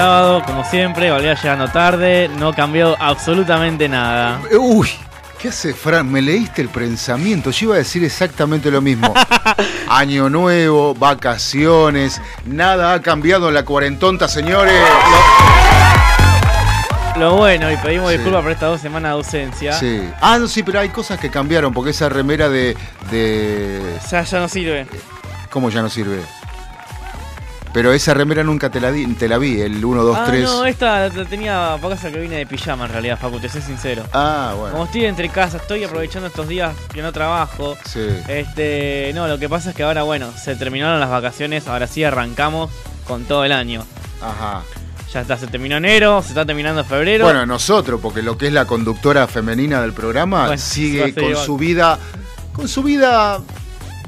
sábado, como siempre, Valeria llegando tarde, no cambió absolutamente nada. Uy, ¿qué hace Fran? Me leíste el pensamiento, yo iba a decir exactamente lo mismo. Año nuevo, vacaciones, nada ha cambiado en la cuarentonta, señores. Lo bueno, y pedimos Sí. disculpas por estas dos semanas de ausencia. Sí. Ah, no, sí, pero hay cosas que cambiaron, porque esa remera de... de... Ya, ya no sirve. ¿Cómo ya no sirve? Pero esa remera nunca te la, di- te la vi, el 1, 2, ah, 3. no, esta la tenía pocas que vine de pijama en realidad, Facu, te soy sincero. Ah, Como bueno. estoy entre casa, estoy aprovechando estos días que no trabajo. Sí. Este, no, lo que pasa es que ahora, bueno, se terminaron las vacaciones, ahora sí arrancamos con todo el año. Ajá. Ya está, se terminó enero, se está terminando febrero. Bueno, nosotros, porque lo que es la conductora femenina del programa Bueno, sigue con igual. su vida, con su vida,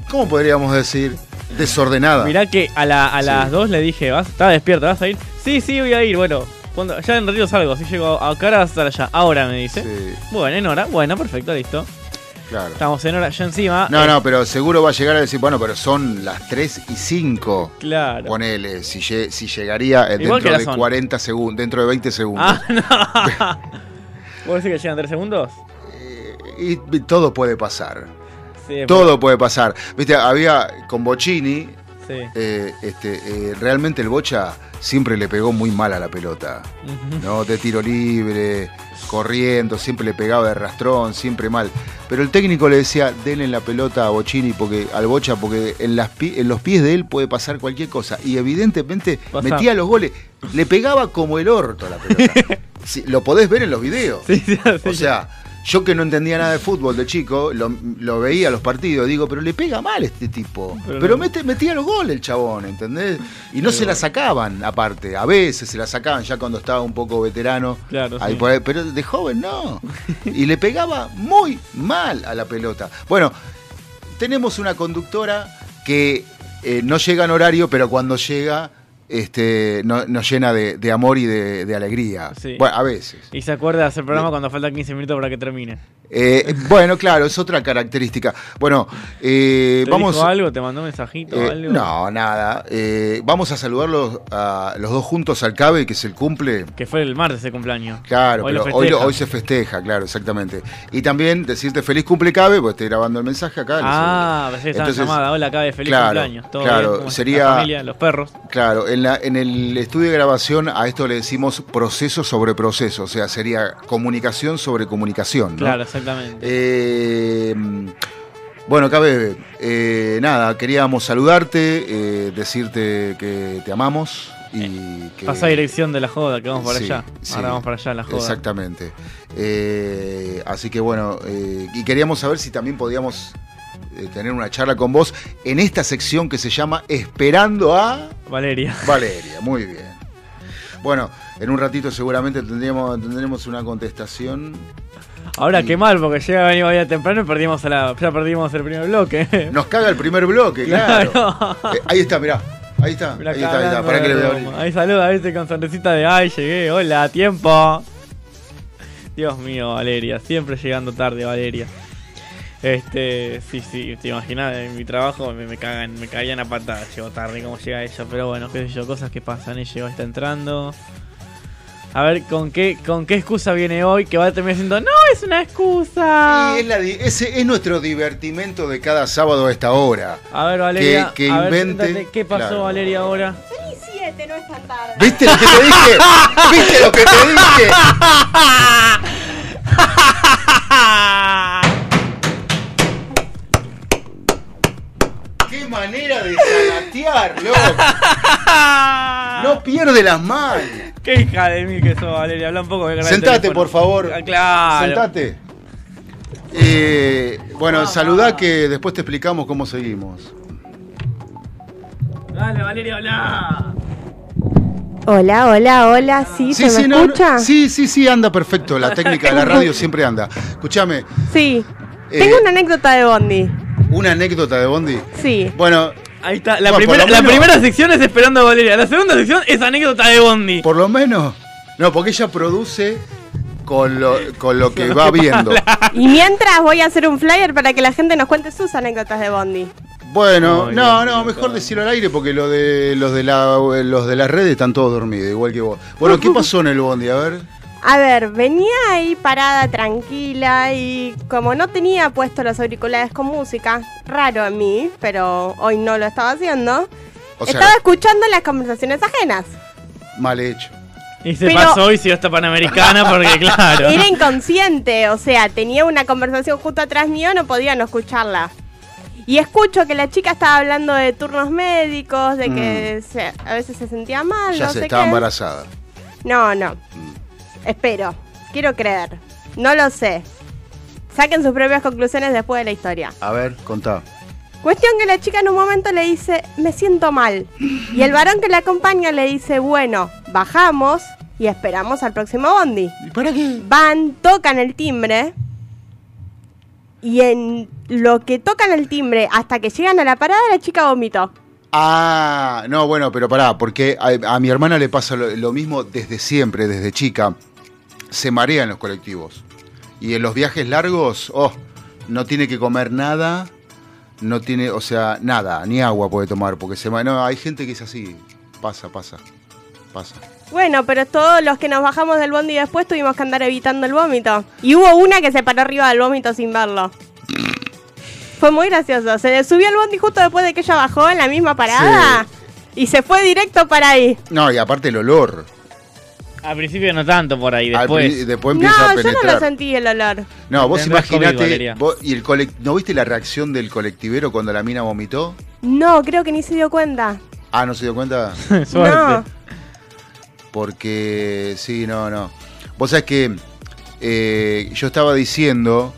¿cómo podríamos decir? Desordenada. Mirá que a, la- a las 2 le dije, ¿vas? ¿Estás despierta? ¿Vas a ir? Sí, sí, voy a ir. Bueno, cuando, ya en ratito salgo. Si llego a cara, vas a estar allá. Ahora me dice. Sí, Bueno, en hora. Bueno, perfecto, listo. claro. Estamos en hora. Yo encima. No, eh, no, pero seguro va a llegar a decir, bueno, pero son las 3 y 5. Claro. Ponele, si, si llegaría eh, dentro de son. 40 segundos, dentro de 20 segundos. Ah, no. ¿Vos decís que llegan 3 segundos? Y, y todo puede pasar. Sí, Todo puede pasar. Viste, había con Bocini, Sí. eh, este, eh, realmente el Bocha siempre le pegó muy mal a la pelota. ¿no? De tiro libre, corriendo, siempre le pegaba de rastrón, siempre mal. Pero el técnico le decía, denle la pelota a Bochini, porque, al Bocha, porque en, las en los pies de él puede pasar cualquier cosa. Y evidentemente metía los goles. Le pegaba como el orto a la pelota. Sí, lo podés ver en los videos. Sí. O sea, yo que no entendía nada de fútbol de chico, lo, lo veía los partidos, digo, pero le pega mal este tipo. Pero Pero, no. mete, metía los goles el chabón, ¿entendés? Y no se la sacaban, aparte. A veces se la sacaban ya cuando estaba un poco veterano. Claro, Ahí sí. por ahí, pero de joven no. Y le pegaba muy mal a la pelota. Bueno, tenemos una conductora que eh, no llega en horario, pero cuando llega este, no- nos llena de, de amor y de, de alegría. Sí. Bueno, a veces. Y se acuerda de hacer programa cuando faltan 15 minutos para que termine. Eh, bueno, claro, es otra característica. Bueno, eh, ¿Te vamos. dijo algo? ¿Te mandó un mensajito? eh, algo? no, nada. Eh, vamos a saludarlos a los dos juntos al CABE, que es el cumple. Que fue el martes de cumpleaños. Claro, Hoy lo hoy, lo- festeja. hoy se festeja, claro, exactamente. Y también decirte feliz cumple CABE, porque estoy grabando el mensaje acá. Ah, pensé que estaba llamada. Hola, de feliz claro, cumpleaños. ¿Todo claro, sería- La familia, los perros. Claro, en, la, en el estudio de grabación a esto le decimos proceso sobre proceso, o sea, sería comunicación sobre comunicación. ¿no? Claro, exactamente. Eh, bueno, Cabe, eh, nada, queríamos saludarte, eh, decirte que te amamos y que... Pasa dirección de la joda, que vamos para Sí, allá. sí, Ahora vamos para allá, la joda. Exactamente. Eh, así que bueno, eh, y queríamos saber si también podíamos eh, tener una charla con vos en esta sección que se llama Esperando a Valeria. Valeria. Muy bien. Bueno, en un ratito seguramente tendríamos, tendremos una contestación. Ahora Y- qué mal, porque llega venía vaya temprano y perdimos a la, ya perdimos el primer bloque. Nos caga el primer bloque, claro. Claro. Eh, ahí está, mirá. Ahí está, Mirá ahí está, ahí está. Para que le. Ahí saluda, viste, con sonrisita de ay, llegué, hola, tiempo. Dios mío, Valeria, siempre llegando tarde, Valeria. Este, sí, sí, te imaginas, en mi trabajo me, me cagan, me caían a patadas, llego tarde, cómo llega ella, pero bueno, qué sé yo, cosas que pasan, ella llegó, está entrando. A ver, ¿con qué, ¿con qué excusa viene hoy? Que va a terminar diciendo, no, es una excusa. Y es, la di- ese es nuestro divertimento de cada sábado a esta hora. A ver, Valeria, que a ver, invente- ¿qué pasó, claro. Valeria, ahora? Son y siete, no es tan tarde. ¿Viste lo que te dije? ¿Viste lo que te dije? ¡Qué manera de loco! No pierde las manos. Qué hija de mí que sos, Valeria. Habla un poco de Sentate, por favor. Ah, claro. Sentate. Eh, bueno, Ah, saludá ah. que después te explicamos cómo seguimos. Dale, Valeria, hola. Hola, hola, hola, ¿sí, se me no, no, escucha? sí, sí, sí, anda perfecto. La técnica de la radio siempre anda. Escúchame, Sí. Eh, Tengo una anécdota de Bondi. una anécdota de Bondi. Sí. Bueno, Ahí está. La, Bueno, primera, la menos- primera sección es esperando a Valeria. La segunda sección es anécdota de Bondi. por lo menos. No, porque ella produce con lo, con lo que va viendo. Y mientras voy a hacer un flyer para que la gente nos cuente sus anécdotas de Bondi. Bueno, no, no, mejor decirlo al aire porque lo de los de la los de las redes están todos dormidos, igual que vos. Bueno, ¿qué pasó en el bondi? A ver. A ver, venía ahí parada tranquila y como no tenía puesto los auriculares con música, raro a mí, pero hoy no lo estaba haciendo, O sea, estaba escuchando las conversaciones ajenas. mal hecho. Y se Pero- pasó y siguió esta panamericana porque, claro. Era inconsciente, o sea, tenía una conversación justo atrás mío, no podía no escucharla. Y escucho que la chica estaba hablando de turnos médicos, de que se- a veces se sentía mal, Mm. Ya no se sé estaba qué. embarazada. No, no. Espero. Quiero creer. No lo sé. Saquen sus propias conclusiones después de la historia. A ver, contá. Cuestión que la chica en un momento le dice, me siento mal. Y el varón que la acompaña le dice, bueno, bajamos y esperamos al próximo bondi. ¿Y para qué? Van, tocan el timbre. Y en lo que tocan el timbre hasta que llegan a la parada, la chica vomitó. Ah, no, bueno, pero pará, porque a, a mi hermana le pasa lo, lo mismo desde siempre, desde chica. Se marea en los colectivos. Y en los viajes largos, oh, no tiene que comer nada, no tiene, o sea, nada, ni agua puede tomar, porque se marea. No, hay gente que es así. Pasa, pasa, pasa. Bueno, pero todos los que nos bajamos del bondi después tuvimos que andar evitando el vómito. Y hubo una que se paró arriba del vómito sin verlo. Fue muy gracioso. Se subió al bondi justo después de que ella bajó en la misma parada. Y se fue directo para ahí. No, y aparte el olor. Al principio no tanto por ahí, después. después empieza a No, yo no penetrar. lo sentí el olor. No, vos imaginate. Vos- y el colec- ¿No viste la reacción del colectivero cuando la mina vomitó? No, creo que ni se dio cuenta. Ah, ¿no se dio cuenta? Suerte. No. Porque, sí, no, no. Vos sabés que eh, yo estaba diciendo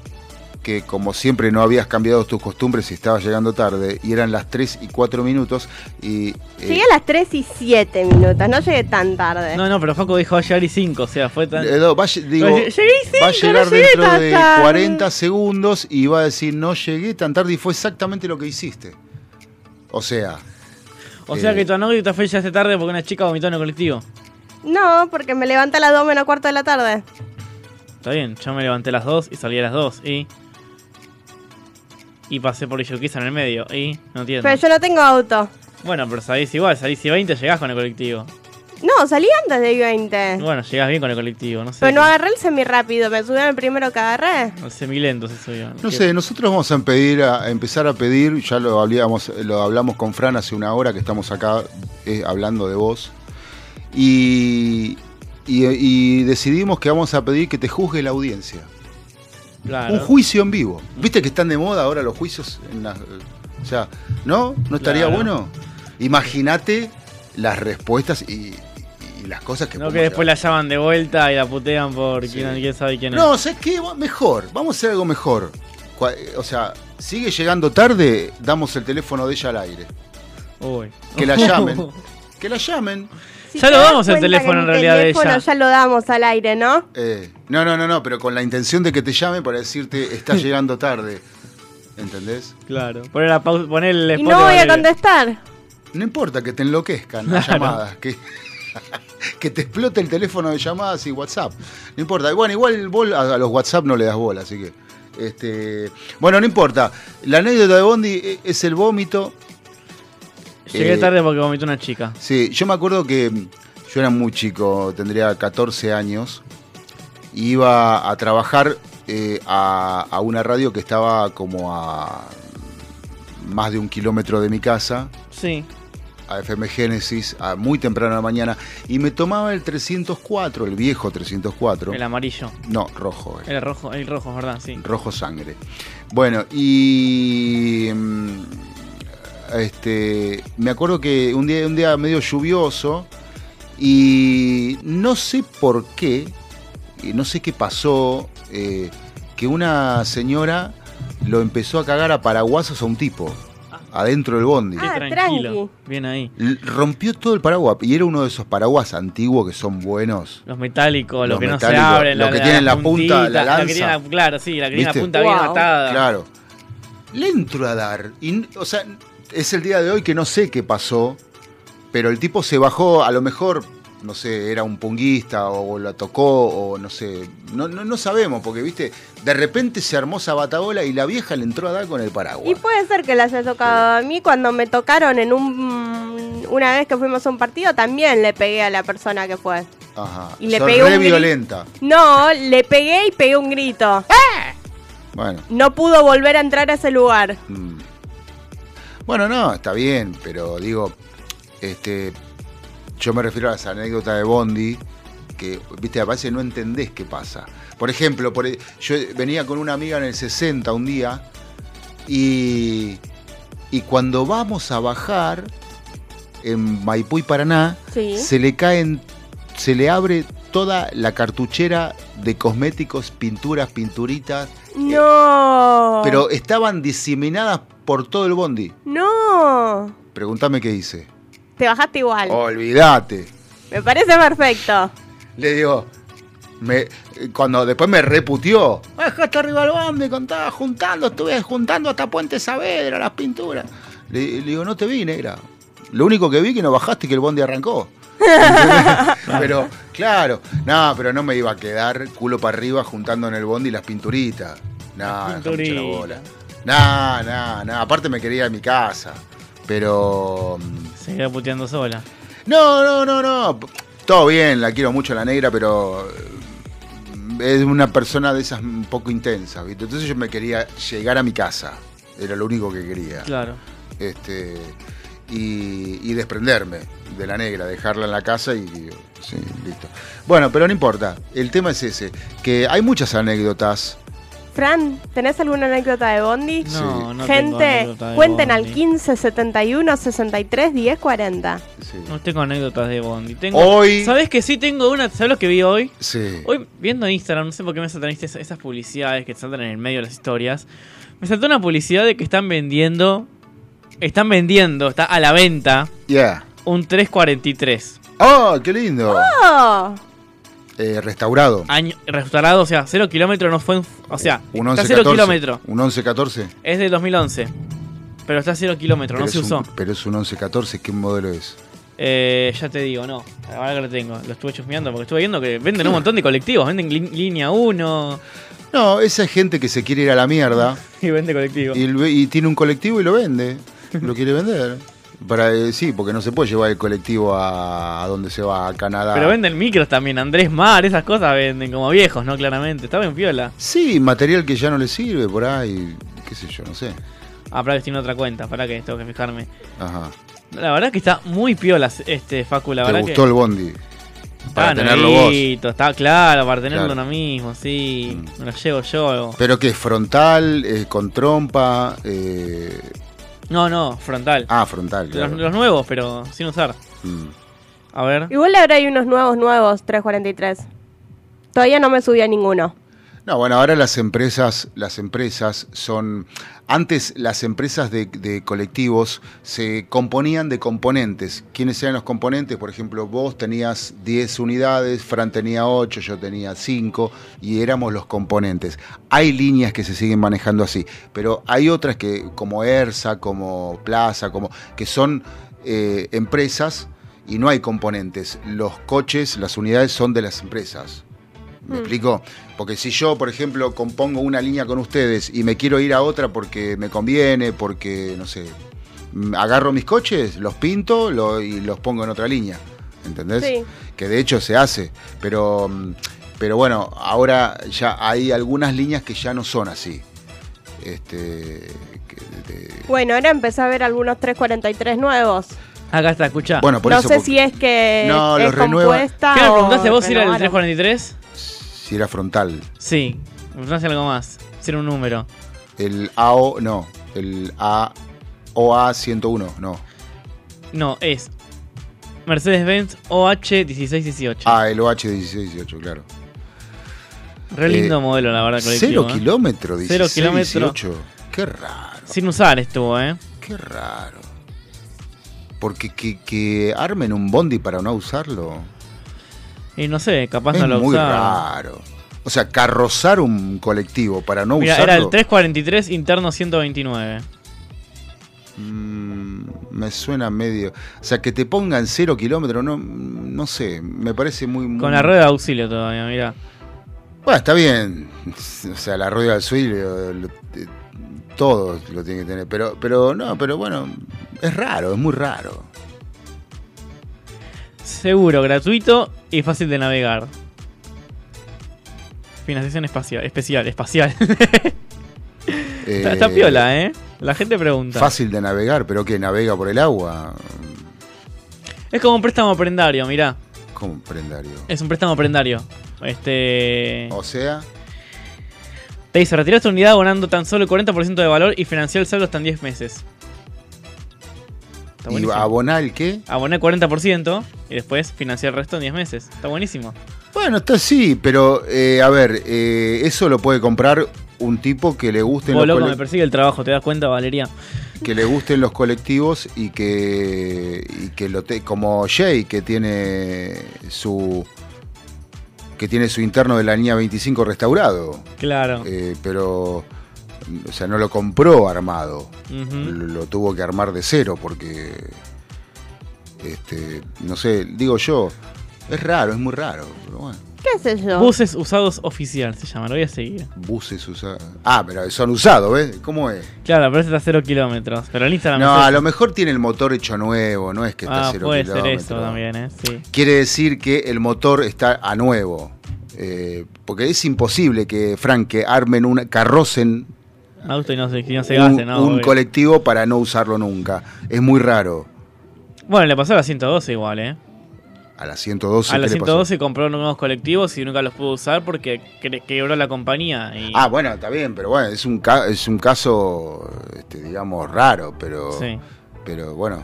que como siempre no habías cambiado tus costumbres y estabas llegando tarde, y eran las 3 y 4 minutos, y... eh, Llegué a las 3 y 7 minutos. No llegué tan tarde. No, no, pero Facu dijo ayer y 5, o sea, fue tan. eh, no, va, a digo, Llegué y cinco, va a llegar no dentro de tarde. 40 segundos y va a decir, no llegué tan tarde, y fue exactamente lo que hiciste. O sea, O sea eh, que tu anécdota fue ya hace tarde porque una chica vomitó en el colectivo. No, porque me levanté a las 2 menos cuarto de la tarde. Está bien, yo me levanté a las 2 y salí a las 2 y. Y pasé por Illuquiza en el medio y. No entiendo. Pero yo no tengo auto. Bueno, pero salís igual, salís y 20 llegás con el colectivo. No, salí antes de I-20. Bueno, llegás bien con el colectivo, no sé. Pero no agarré el semi rápido, me subí al primero que agarré. El semilento se subió. No sé, nosotros vamos a, pedir, a empezar a pedir, ya lo hablamos, lo hablamos con Fran hace una hora que estamos acá eh, hablando de vos, y, y- y decidimos que vamos a pedir que te juzgue la audiencia. Claro. Un juicio en vivo. ¿Viste que están de moda ahora los juicios? En las- o sea, ¿no? ¿No estaría Claro. bueno? Imagínate las respuestas y, y las cosas que No que después la llaman de vuelta y la putean por Sí. quién, quién sabe quién No, es. ¿sabes qué? Mejor, vamos a hacer algo mejor. Cua- O sea, sigue llegando tarde, damos el teléfono de ella al aire. Uy. Que la llamen. Que la llamen. Si Ya lo damos el teléfono en realidad de teléfono ella. ya lo damos al aire, ¿no? Eh, no, no, no, no, pero con la intención de que te llamen para decirte, estás llegando tarde. ¿Entendés? Claro. Poner, la pausa, poner el Y no voy a contestar. No importa que te enloquezcan las Claro. llamadas, que, que te explote el teléfono de llamadas y WhatsApp. No importa. Bueno, igual vos a, a los WhatsApp no le das bola, así que. Este, bueno, no importa. La anécdota de Bondi e- es el vómito. Llegué Eh, tarde porque vomitó una chica. Sí, yo me acuerdo que mm, yo era muy chico, tendría 14 años. Iba a trabajar eh, a, a una radio que estaba como a más de un kilómetro de mi casa, Sí. a FM Génesis, a muy temprano en la mañana, y me tomaba el 304, el viejo 304. El amarillo. No, rojo. eh. El rojo, el rojo, verdad, sí. Rojo sangre. Bueno, y. mm, Este. Me acuerdo que un día, un día medio lluvioso. Y no sé por qué. No sé qué pasó. eh, que una señora lo empezó a cagar a paraguasos a un tipo. Adentro del bondi. Ah, Qué tranquilo. tranqui. Bien ahí. L- Rompió todo el paraguas. Y era uno de esos paraguas antiguos que son buenos. Los metálicos, los, Los que no se abren, los que tienen la punta, la que lanza. tienen claro, sí, la que tiene la punta bien atada. Claro. Le entro a dar. Y, o sea, es el día de hoy que no sé qué pasó. Pero el tipo se bajó, a lo mejor no sé, era un punguista o la tocó o no sé, no, no, no sabemos porque, viste, de repente se armó esa batabola y la vieja le entró a dar con el paraguas. Y puede ser que le haya tocado a mí cuando me tocaron en un una vez que fuimos a un partido también le pegué a la persona que fue. Ajá. Y le pegué re violenta. No, le pegué y pegué un grito. Bueno. No pudo volver a entrar a ese lugar. mm. Bueno, no, está bien, pero digo, este, yo me refiero a las anécdotas de Bondi, que, viste, a veces no entendés qué pasa. Por ejemplo, por, e- yo venía con una amiga en el 60 un día y, y cuando vamos a bajar en Maipú y Paraná, Sí. se le caen, se le abre toda la cartuchera de cosméticos, pinturas, pinturitas, No. pero estaban diseminadas por todo el bondi. No. Pregúntame qué hice. Te bajaste igual. Olvídate. Me parece perfecto. Le digo, me, cuando después me reputió. Dejaste arriba el bondi, cuando estaba juntando, estuve juntando hasta Puente Saavedra, las pinturas. Le, le digo, no te vi, negra. Lo único que vi que no bajaste y que el bondi arrancó. pero, claro, no, pero no me iba a quedar culo para arriba juntando en el bondi las pinturitas. No, bola. No, no, no. Aparte me quería ir a mi casa. Pero. Se queda puteando sola. no, no, no, no. Todo bien, la quiero mucho la negra, pero eh, es una persona de esas un poco intensas, ¿viste? Entonces yo me quería llegar a mi casa. Era lo único que quería. Claro. Este, y, y desprenderme de la negra, dejarla en la casa y, sí, listo. Bueno, pero no importa. El tema es ese, que hay muchas anécdotas. Fran, ¿tenés alguna anécdota de Bondi? No, no tengo Gente, anécdotas de cuenten al Bondi. 15 71 63 10 40. Sí. No tengo anécdotas de Bondi. Tengo... Hoy- ¿Sabes que sí tengo una? ¿Sabes lo que vi hoy? Sí. Hoy viendo Instagram, no sé por qué me saltan esas, publicidades que te saltan en el medio de las historias. Me saltó una publicidad de que están vendiendo. Están vendiendo, está a la venta Yeah. un 343. ¡Oh, qué lindo! ¡Oh! Eh, restaurado. Año, restaurado, o sea, cero kilómetros no fue. en- o sea, Un está 11 cero 14. kilómetros. Un 11 14. Es del 2011. Pero está cero kilómetros, no Pero se un- usó. pero es un 11 14, ¿qué modelo es? Eh, ya te digo, no. Ahora que lo tengo. Lo estuve chusmeando porque estuve viendo que venden un montón de colectivos. Venden línea 1 No, esa es gente que se quiere ir a la mierda y vende y, lo- y tiene un colectivo y lo vende. Lo quiere vender. Para, eh, sí, porque no se puede llevar el colectivo a, a donde se va, a Canadá. Pero venden micros también, Andrés Mar, esas cosas venden como viejos, ¿no? Claramente. Estaba en piola. Sí, material que ya no le sirve por ahí, qué sé yo, no sé. Ah, para que tiene otra cuenta, para que tengo que fijarme. Ajá. La verdad que está muy piola este Facu, la ¿Te verdad gustó que. el bondi? Para Está tenerlo vos. está claro, para tenerlo Claro. uno mismo, sí. Mm. Me lo llevo yo. ¿Pero qué? ¿Frontal? eh, ¿Con trompa? eh, No, no, frontal. Ah, frontal, los, nuevos, pero sin usar. Mm. A ver. Igual ahora hay unos nuevos, nuevos, 343. Todavía no me subí a ninguno. No, bueno, ahora las empresas, las empresas son. Antes las empresas de, colectivos se componían de componentes. ¿Quiénes eran los componentes? Por ejemplo, vos tenías 10 unidades, Fran tenía 8, yo tenía 5 y éramos los componentes. Hay líneas que se siguen manejando así, pero hay otras que, como ERSA, como Plaza, como que son eh, empresas y no hay componentes. Los coches, las unidades son de las empresas. ¿Me Mm. explico? Porque si yo, por ejemplo, compongo una línea con ustedes y me quiero ir a otra porque me conviene, porque, no sé, agarro mis coches, los pinto lo- y los pongo en otra línea. ¿Entendés? Sí. Que de hecho se hace. Pero, mm, pero bueno, ahora ya hay algunas líneas que ya no son así. Este. que de- Bueno, ahora empecé a ver algunos 343 nuevos. Acá está, escucha. bueno, por no eso. sé porque- si es que No, es los renueva- ¿Qué me o preguntaste vos si era el renovaron. 343? Si era frontal. Sí. Me preguntaste algo más. Si era un número. El AO, no. El A. OA 101, no. No, es Mercedes-Benz OH1618. Ah, el OH 1618, claro. Re lindo eh, modelo, la verdad, Cero. ¿eh? kilómetros, 16, Cero kilómetro. 18. Qué raro, Sin usar estuvo, ¿eh? qué raro. Porque que, que armen un bondi para no usarlo Y no sé, capaz es no lo muy usaba. raro. O sea, carrozar un colectivo para no Mira, usarlo. era el 343 interno 129. Mm, me suena medio. O sea, que te pongan cero kilómetros, no, no sé, me parece muy. muy- Con la rueda de auxilio todavía, mira. Bueno, está bien. O sea, la rueda suelo, lo- eh, todo lo tiene que tener. Pero, pero no, pero bueno, es raro, es muy raro. Seguro, gratuito y fácil de navegar. Financiación espacial, especial, espacial. está, está Eh, piola, ¿eh? La gente pregunta. Fácil de navegar, pero que navega por el agua. Es como un préstamo prendario, mirá. ¿Cómo prendario? Es un préstamo prendario. Este. O sea, Te dice, retirar tu unidad abonando tan solo el 40% de valor y financiar el saldo hasta en 10 meses. Está ¿y buenísimo. abonar el qué? Aboné 40% y después financiar el resto en 10 meses. Está buenísimo. Bueno, está sí, pero eh, a ver, eh, eso lo puede comprar un tipo que le gusten Vos, los loco, me persigue el trabajo, ¿te das cuenta, Valeria? que le gusten los colectivos y que y que lo te, como Jay que tiene su que tiene su interno de la línea 25 restaurado, Claro. eh, pero o sea, no lo compró armado, lo, lo tuvo que armar de cero porque este, no sé, digo yo, es raro, es muy raro, pero bueno. ¿Qué sé yo? Buses usados oficial se llama, lo voy a seguir. Buses usados. Ah, pero son usados, ¿ves? ¿Cómo es? Claro, pero está a 0 kilómetros. Pero el Instagram No, es a lo mejor tiene el motor hecho nuevo, no es que está a Ah, cero puede ser kilómetros. eso también, ¿eh? Sí. Quiere decir que el motor está a nuevo. Eh, porque es imposible que, Frank, que armen una, carrocen auto y no se, y no se un, gaste, ¿no? un obvio. colectivo para no usarlo nunca. Es muy raro. Bueno, le pasó a la 112 igual, ¿eh? A la 112. A la ¿qué le pasó? 112 compró nuevos colectivos y nunca los pudo usar porque quebró la compañía. Y... Ah, bueno, está bien, pero bueno, es un, ca- es un caso, este, digamos, raro, pero, Sí. pero bueno,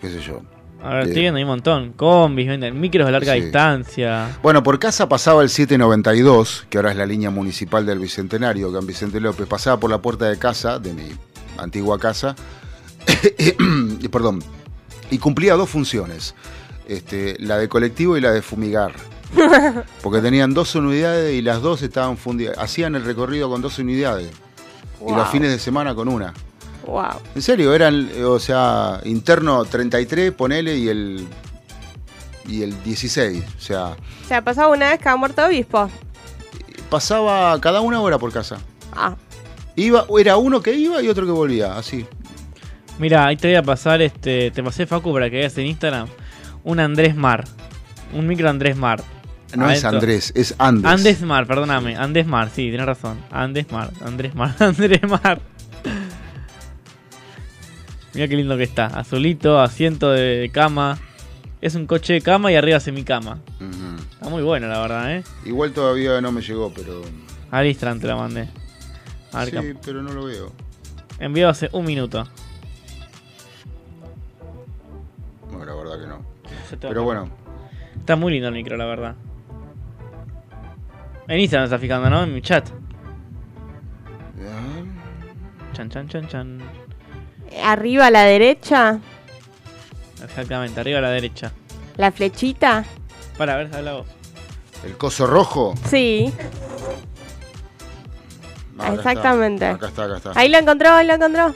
qué sé yo. A ver, estoy viendo ahí un montón. Combis, venden micros de larga Sí. distancia. Bueno, por casa pasaba el 792, que ahora es la línea municipal del Bicentenario, que en Vicente López. Pasaba por la puerta de casa, de mi antigua casa, y, perdón, y cumplía dos funciones, este, la de colectivo y la de fumigar. Porque tenían dos unidades y las dos estaban fundidas. Hacían el recorrido con dos unidades. Y los fines de semana con una. Wow. En serio, eran, o sea, interno 33, ponele, y el, y el 16. O sea, O sea, pasaba una vez cada muerto obispo. pasaba cada una hora por casa. Ah, Iba, era uno que iba y otro que volvía, así. Mira, ahí te voy a pasar, este, te pasé Facu para que veas en Instagram un Andrés Mar. Un micro Andrés Mar. No es. Andrés, es Andes. Andes Mar, perdóname. Andes Mar, sí, tienes razón. Andes Mar, Andrés Mar, Andrés Mar. Mira qué lindo que está. Azulito, asiento de cama. Es un coche de cama y arriba semicama. Ujú. Está muy bueno, la verdad, ¿eh? Igual todavía no me llegó, pero. Al Instagram te la mandé. A ver, Sí, pero no lo veo. Enviado hace un minuto. Bueno, la verdad que no. Pero bueno, Está muy lindo el micro, la verdad. En Instagram está fijando, ¿no? En mi chat. Chan, chan, chan, chan. Arriba a la derecha, Exactamente, arriba a la derecha. la flechita. Para ver, habla vos. el coso rojo. Sí, Ah, acá Exactamente. está, Acá está, acá está. ahí lo encontró, ahí lo encontró.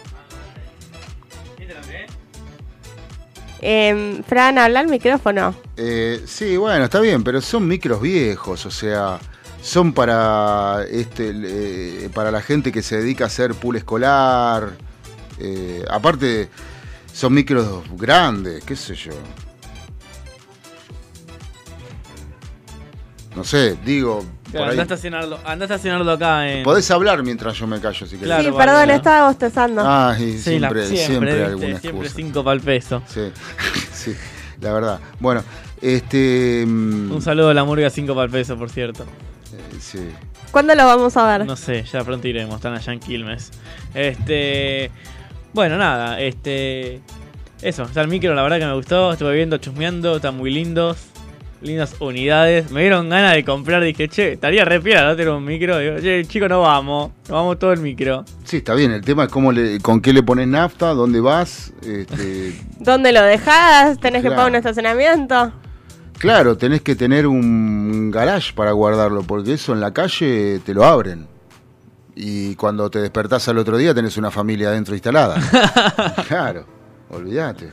Em, Fran, habla al micrófono. Eh, sí, bueno, está bien, pero son micros viejos, o sea, son para este eh, para la gente que se dedica a hacer pool escolar. Eh, aparte, son micros grandes, qué sé yo. No sé, digo, por Andá a estacionarlo, andá a estacionarlo acá en. Podés hablar mientras yo me callo si querés. Claro, sí, vale, perdón, ¿no? estaba bostezando. Ah, y Sí, la- siempre, siempre, siempre, ¿viste? alguna Siempre excusa. 5 para el peso. Sí, sí, la verdad. Bueno, este. mm, Un saludo a la murga 5 para el peso, por cierto. eh, sí. ¿Cuándo lo vamos a ver? No sé, ya pronto iremos, están allá en Quilmes. Este. Bueno, nada, este. Eso, está el micro, la verdad que me gustó. Estuve viendo, chusmeando, están muy lindos. Lindas unidades. Me dieron ganas de comprar. Dije, che, estaría re piola, no tener un micro. Digo, che, chico, no vamos. Nos vamos todo el micro. Sí, está bien. El tema es cómo le, con qué le pones nafta, dónde vas. Este, ¿Dónde lo dejás? ¿Tenés que pagar un estacionamiento? claro, tenés que tener un garage para guardarlo, porque eso en la calle te lo abren. Y cuando te despertás al otro día tenés una familia adentro instalada. claro. olvídate.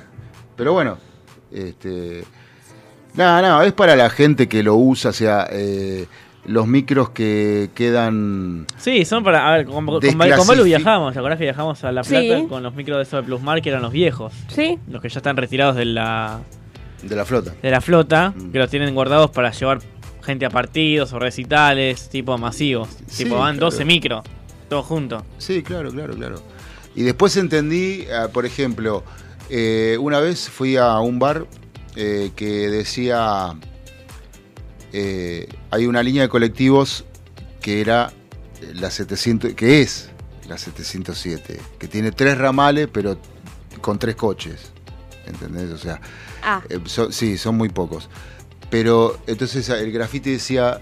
Pero bueno, este. Nada, nada, es para la gente que lo usa, o sea, eh, los micros que quedan. Sí, son para. A ver, con, con, con Balu viajamos. ¿Te acordás que viajamos a La Sí. Plata con los micros de esos de Plusmar que eran los viejos? Sí. Los que ya están retirados de la, de la flota. de la flota, Mm. que los tienen guardados para llevar gente a partidos o recitales, tipo masivos. Sí, tipo, van claro. 12 micros, todos juntos. Sí, claro, claro, claro. Y después entendí, ah, por ejemplo, eh, una vez fui a un bar eh, que decía, eh, hay una línea de colectivos que era la 700, que es la 707, que tiene tres ramales, pero con tres coches. ¿Entendés? O sea, Ah, eh, son- sí, son muy pocos. Pero entonces el grafiti decía,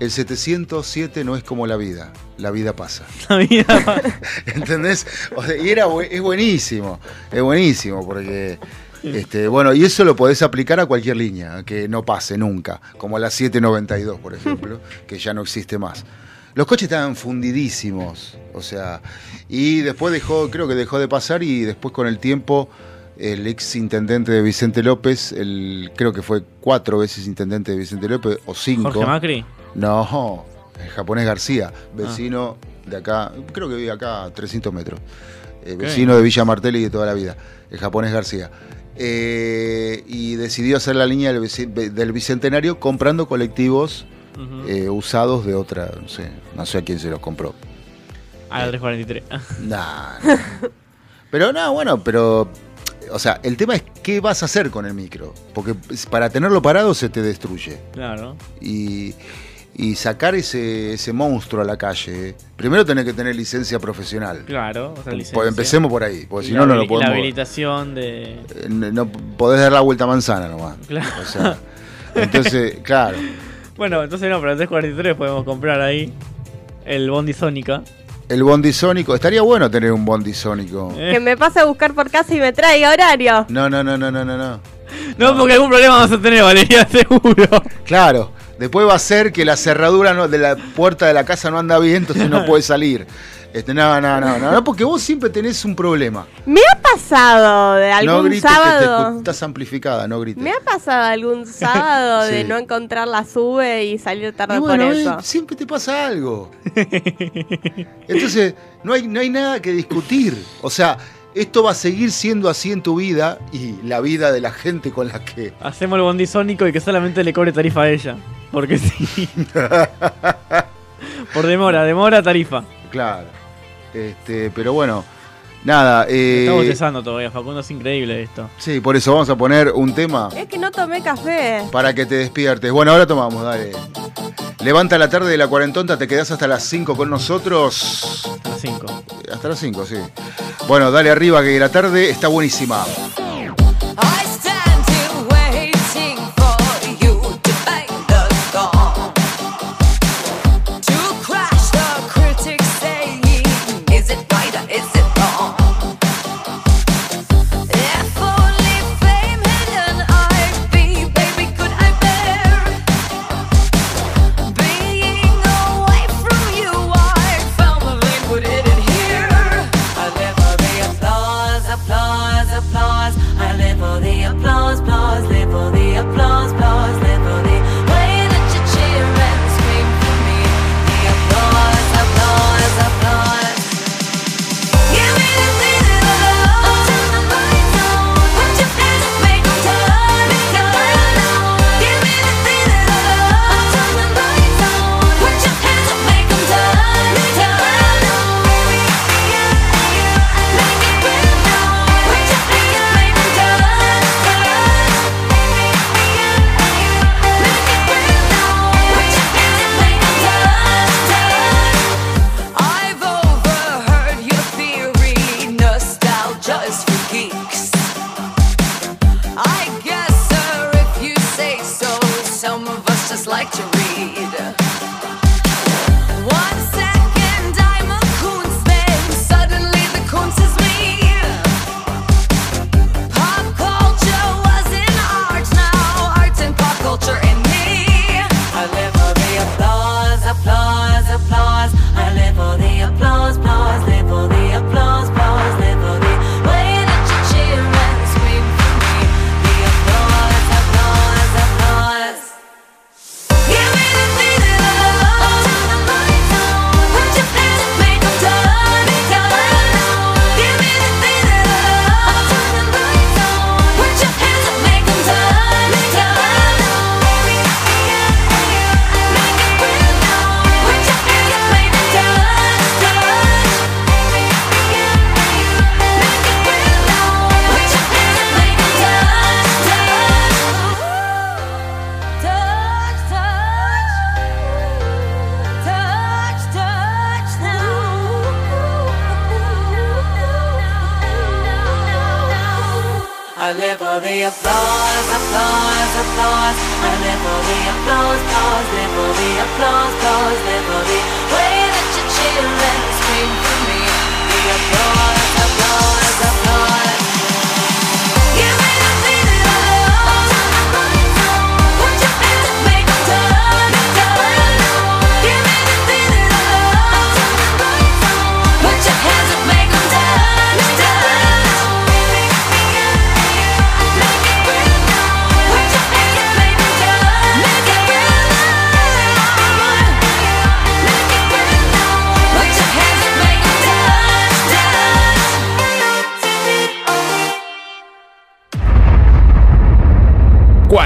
el 707 no es como la vida, la vida pasa. La vida. ¿Entendés? O sea, y era es buenísimo, es buenísimo porque este, bueno, y eso lo podés aplicar a cualquier línea que no pase nunca, como la 792, por ejemplo, que ya no existe más. Los coches estaban fundidísimos, o sea, y después dejó, creo que dejó de pasar y después con el tiempo el ex intendente de Vicente López, el, creo que fue cuatro veces intendente de Vicente López, o cinco. Jorge Macri. No, el japonés García, vecino de acá, creo que vive acá a 300 metros. Eh, vecino de Villa Martelli de toda la vida, el japonés García. Eh, y decidió hacer la línea del, bicentenario comprando colectivos eh, usados de otra, no sé, no sé a quién se los compró. A la 343. Nah, nah. Pero no, bueno, pero. O sea, el tema es qué vas a hacer con el micro. Porque para tenerlo parado se te destruye. claro. y, y sacar ese, ese monstruo a la calle, primero tenés que tener licencia profesional. Claro. O sea, licencia. Pues empecemos por ahí, porque Y si no, no lo y La podemos. habilitación de. eh, No podés dar la vuelta a manzana nomás. Claro. O sea, entonces, claro. Bueno, entonces no, pero en 343 podemos comprar ahí el Bondi Sónica. El bondi sónico, estaría bueno tener un bondi sónico. Eh. que me pase a buscar por casa y me traiga horario. No, no, no, no, no, no, no. No, porque algún problema vamos a tener, Valeria, seguro. Claro, después va a ser que la cerradura no- de la puerta de la casa no anda bien, entonces no puede salir. Este, no, no, no, no, no, porque vos siempre tenés un problema. Me ha pasado de algún no grites que te sábado. estás amplificada, no grites. Me ha pasado algún sábado de no encontrar la sube y salir tarde Y bueno, por eh, eso. siempre te pasa algo. Entonces, no hay, no hay nada que discutir. O sea, esto va a seguir siendo así en tu vida y la vida de la gente con la que. Hacemos el Bondi Sónico y que solamente le cobre tarifa a ella. Porque sí. Por demora, demora, tarifa. Claro. Este, pero bueno, nada. eh, Estamos cesando todavía, Facundo, es increíble esto. sí, por eso vamos a poner un tema Es que no tomé café. para que te despiertes. Bueno, ahora tomamos, dale. Levanta la tarde de la cuarentonta, te quedás hasta las 5 con nosotros. A las 5. Hasta las 5, sí. Bueno, dale arriba que la tarde está buenísima.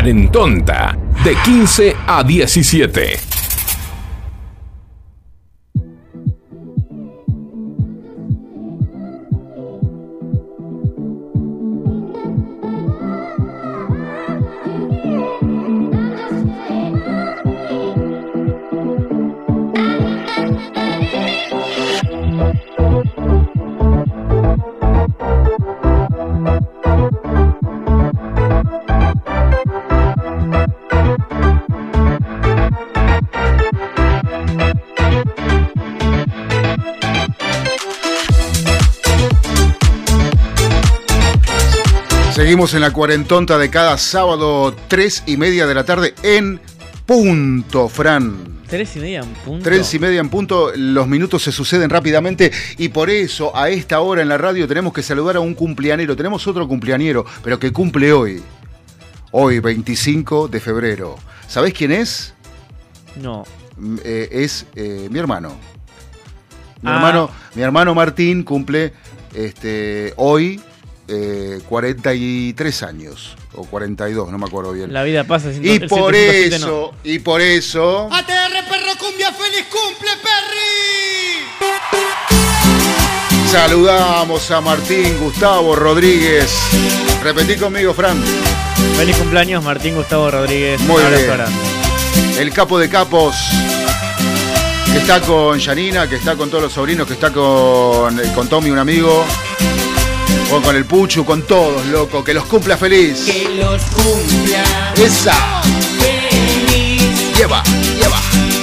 Turn. Cuarentonta, de 15 a 17. Seguimos en la cuarentonta de cada sábado, tres y media de la tarde en punto, Fran. Tres y media en punto. Tres y media en punto, los minutos se suceden rápidamente y por eso a esta hora en la radio tenemos que saludar a un cumpleañero. Tenemos otro cumpleañero, pero que cumple hoy. Hoy, 25 de febrero. ¿Sabés quién es? No. Mm, eh, es eh, mi hermano. Mi, Ah. hermano. mi hermano Martín cumple este, hoy eh, 43 años. O 42, no me acuerdo bien. La vida pasa sin y por eso, y por eso... ATR Perro Cumbia, feliz cumple, Perry. Saludamos a Martín Gustavo Rodríguez. Repetí conmigo, Fran. Feliz cumpleaños, Martín Gustavo Rodríguez. Muy bien. El capo de capos. Que está con Janina, que está con todos los sobrinos, que está con, eh, con Tommy, un amigo. O con el Puchu, con todos, loco. Que los cumpla feliz. Que los cumpla Esa. feliz. Lleva, lleva.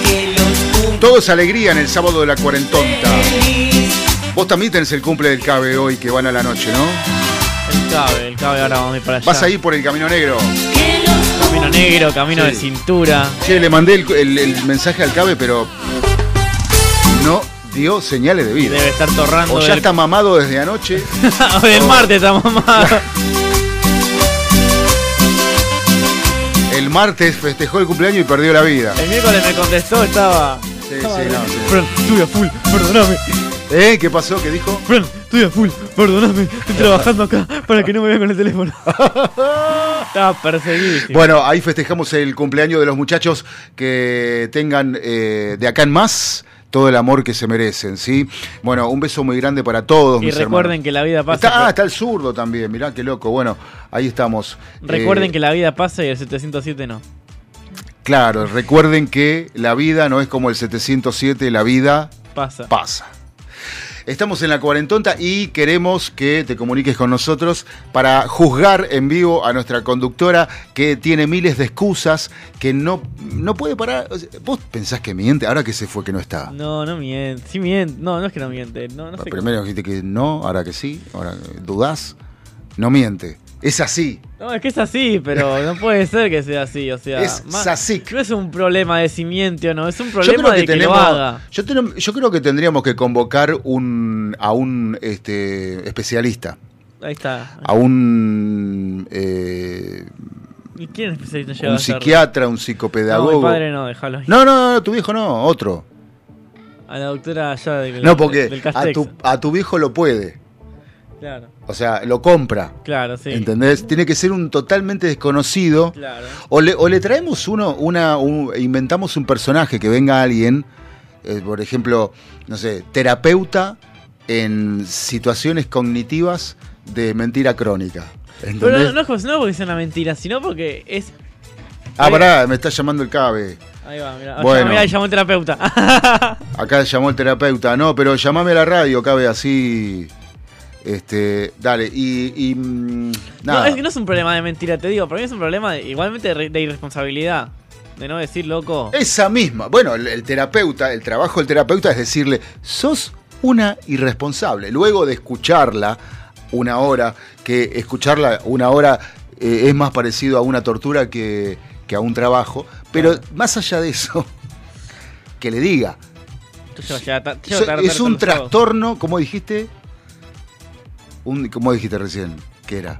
Que los cumpla Todo es alegría en el sábado de la cuarentonta. feliz. Vos también tenés el cumple del Cabe hoy, que van a la noche, ¿no? El cabe, el cabe, ahora vamos a ir para allá. Vas a ir por el Camino Negro. Camino negro, camino Sí. de cintura. Che, le mandé el, el- el mensaje al Cabe, pero dio señales de vida. Debe estar torrando. O ya del- está mamado desde anoche. o del martes está mamado. El martes festejó el cumpleaños y perdió la vida. El miércoles me contestó, estaba. Sí, estaba sí, no, sí. Fran, estoy a full, perdóname. ¿Eh? ¿Qué pasó? ¿Qué dijo? Fran, estoy a full, perdóname. Estoy trabajando acá para que no me vean con el teléfono. estaba perseguidísimo. Bueno, ahí festejamos el cumpleaños de los muchachos que tengan eh, de acá en más todo el amor que se merecen, ¿sí? Bueno, un beso muy grande para todos. y mis recuerden hermanos. que la vida pasa. Está, ah, está el zurdo también, mirá qué loco. Bueno, ahí estamos. Recuerden Eh, que la vida pasa y el 707 no. Claro, recuerden que la vida no es como el 707, la vida Pasa. pasa. Estamos en la cuarentonta y queremos que te comuniques con nosotros para juzgar en vivo a nuestra conductora que tiene miles de excusas, que no, no puede parar. O sea, ¿Vos pensás que miente ahora que se fue que no está? No, no miente. Sí miente. No, no es que no miente. No, no sé. Primero dijiste que no, ahora que sí, ahora dudás. No miente. Es así. No, es que es así, pero no puede ser que sea así. O sea, Es así. No es un problema de si miente o no, es un Yo problema creo que de que tenemos, lo haga. yo, creo que tendríamos que convocar un, a un este, especialista, Ahí está. a un eh, ¿Y quién es especialista llega un a psiquiatra, un No, psicopedagogo. mi padre no, déjalo. No, no, no, tu viejo no, otro. A la doctora allá del, No, porque del a tu, a tu viejo lo puede. Claro, O sea, lo compra. claro, sí. ¿Entendés? Tiene que ser un totalmente desconocido. Claro. O le, o le traemos uno, una, un- inventamos un personaje que venga alguien, eh, por ejemplo, no sé, terapeuta en situaciones cognitivas de mentira crónica. Pero no, no, no porque sea una mentira, sino porque es. ah, pará, me está llamando el cabe. Ahí va, mira. Bueno. Mira, llamó el terapeuta. Acá llamó el terapeuta. No, pero llamame a la radio, cabe así. Este, dale, y, y, mm, No, nada. es que no es un problema de mentira, te digo. Para mí es un problema de- igualmente de, re- de irresponsabilidad. De no decir, loco. Esa misma. Bueno, el, el terapeuta, el trabajo del terapeuta es decirle, sos una irresponsable. Luego de escucharla una hora, que escucharla una hora eh, es más parecido a una tortura que, que a un trabajo, pero más allá de eso, que le diga, ya es un trastorno, ¿cómo dijiste? Un, ¿Cómo dijiste recién? ¿Qué era?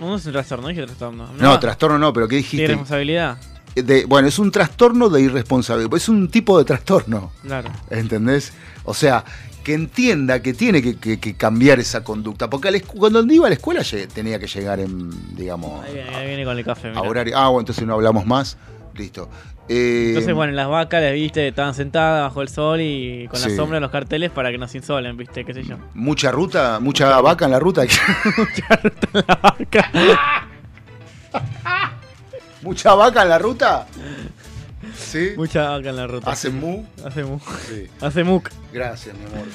No es un trastorno, dije trastorno. No, trastorno no, pero ¿qué De dijiste? irresponsabilidad. De- bueno, es un trastorno de irresponsabilidad, es un tipo de trastorno. Claro. ¿Entendés? O sea, que entienda que tiene que, que- que cambiar esa conducta. Porque la cuando iba a la escuela llegué- tenía que llegar en, digamos, Ahí viene, ahí viene con el café. a horario. Ah, bueno, entonces no hablamos más. Listo. Eh, Entonces, bueno, las vacas las viste, estaban sentadas bajo el sol y con Sí. la sombra de los carteles para que nos insolen, viste, qué sé yo. Mucha ruta, mucha vaca en la ruta. La vaca. ¿Mucha vaca en la ruta? ¿Sí? Mucha vaca en la ruta. ¿Hace mu? Hace mu. Sí. Hace muc. Gracias, mi amor.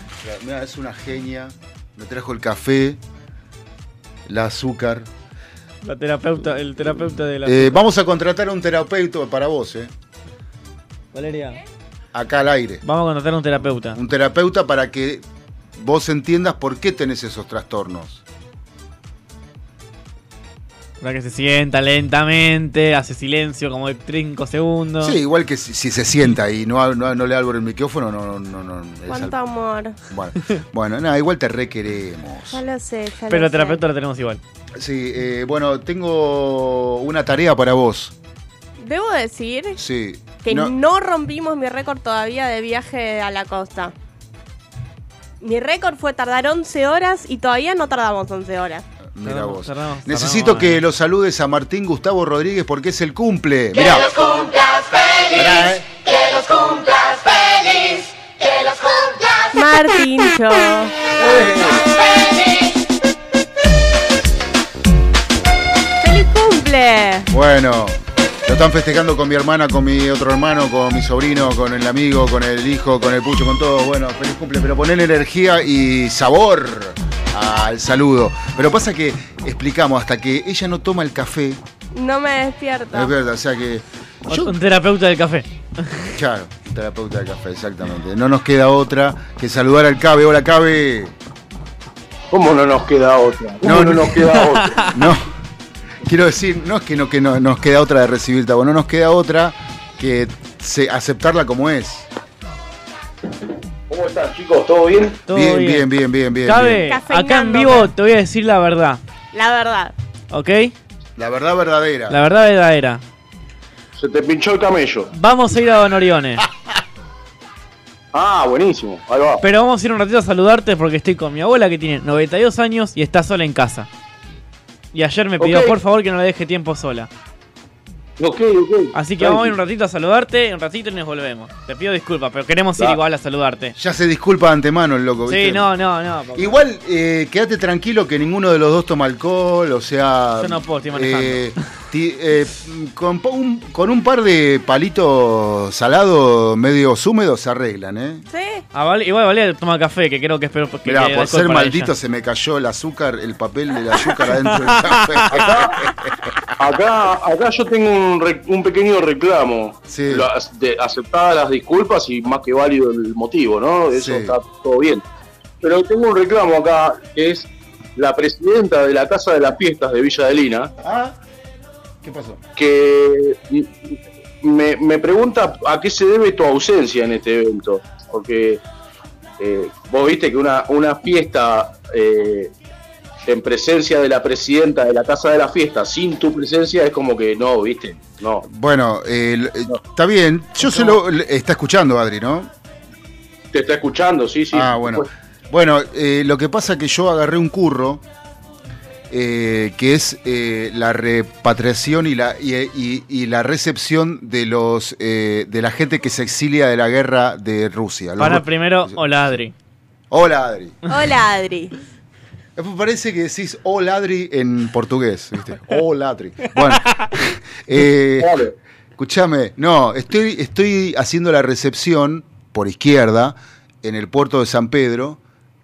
Mira, es una genia. Me trajo el café, el azúcar. La terapeuta, el terapeuta de la. Eh, vamos a contratar a un terapeuta para vos, ¿eh? Valeria. Acá al aire. Vamos a contratar a un terapeuta. Un terapeuta para que vos entiendas por qué tenés esos trastornos. Para que se sienta lentamente, hace silencio como de 5 segundos. Sí, igual que si, si se sienta y no, no, no le hablo el micrófono, no, no, no. Cuánto al- amor. Bueno, bueno, nada, igual te requeremos. Ya lo sé, ya Pero lo el terapeuta la tenemos igual. Sí, eh, bueno, tengo una tarea para vos. sé. Debo decir Sí. que no. No- rompimos mi récord todavía de viaje a la costa. Mi récord fue tardar 11 horas y todavía no tardamos 11 horas. Mira vos. tardamos, Necesito tardamos, que eh. lo saludes a Martín Gustavo Rodríguez porque es el cumple. Mirá. Mirá, eh. Martincho. ¡Feliz cumple! Bueno, lo están festejando con mi hermana, con mi otro hermano, con mi sobrino, con el amigo, con el hijo, con el pucho, con todo. Bueno, feliz cumple, pero poner energía y sabor al saludo. Pero pasa que explicamos, hasta que ella no toma el café, No me despierto. es verdad, o sea que. yo- Un terapeuta del café. claro, terapeuta de café, exactamente. No nos queda otra que saludar al Cabe. Hola, Cabe. ¿Cómo no nos queda otra? ¿Cómo No, no, no. nos queda otra? No, quiero decir, no es que no, que no nos queda otra de recibirte, bueno, no nos queda otra que se- aceptarla como es. ¿Cómo están, chicos? ¿Todo bien? Todo bien, bien, bien, bien, bien. Cabe, bien. acá en vivo te voy a decir la verdad. La verdad. ¿Ok? La verdad verdadera. La verdad verdadera. Se te pinchó el camello. Vamos a ir a Don Orione. Ah, buenísimo. Ahí va. Pero vamos a ir un ratito a saludarte porque estoy con mi abuela que tiene 92 años y está sola en casa. Y ayer me pidió por favor que no la deje tiempo sola. Ok, ok. Así que vamos a ir un ratito a saludarte, un ratito y nos volvemos. Te pido disculpas, pero queremos ir igual a saludarte. Ya se disculpa de antemano el loco, ¿viste? Sí, no, no, no. Igual, eh, quédate tranquilo que ninguno de los dos toma alcohol, o sea... Yo no puedo, estoy manejando. eh, eh, con, un, con un par de palitos salados, medio húmedos, se arreglan, ¿eh? ¿Sí? Ah, vale, igual Valeria toma café, que creo que espero que Mirá, por ser maldito ella. se me cayó el azúcar, el papel del azúcar adentro del café. Acá, acá yo tengo un, re- un pequeño reclamo. Sí. De- aceptadas las disculpas y más que válido el motivo, ¿no? Eso Sí. está todo bien. Pero tengo un reclamo acá, que es la presidenta de la Casa de las Fiestas de Villa de Lina, Ah, ¿Qué pasó? que me, me pregunta a qué se debe tu ausencia en este evento. Porque eh, vos viste que una, una fiesta eh, en presencia de la presidenta de la Casa de la Fiesta sin tu presencia es como que no, viste, no. Bueno, eh, está bien. Yo se lo... Está escuchando, Adri, ¿no? Te está escuchando, sí, sí. ah, bueno. Bueno, eh, lo que pasa es que yo agarré un curro eh, que es eh, la repatriación y la, y, y- y la recepción de los eh, de la gente que se exilia de la guerra de Rusia. Los Para ru- primero, hola Adri. Hola, Adri. Hola, Adri. Parece que decís hola, Adri en portugués, ¿viste? Hola, Adri. Bueno, eh. Escúchame, no, estoy, estoy haciendo la recepción por izquierda en el puerto de San Pedro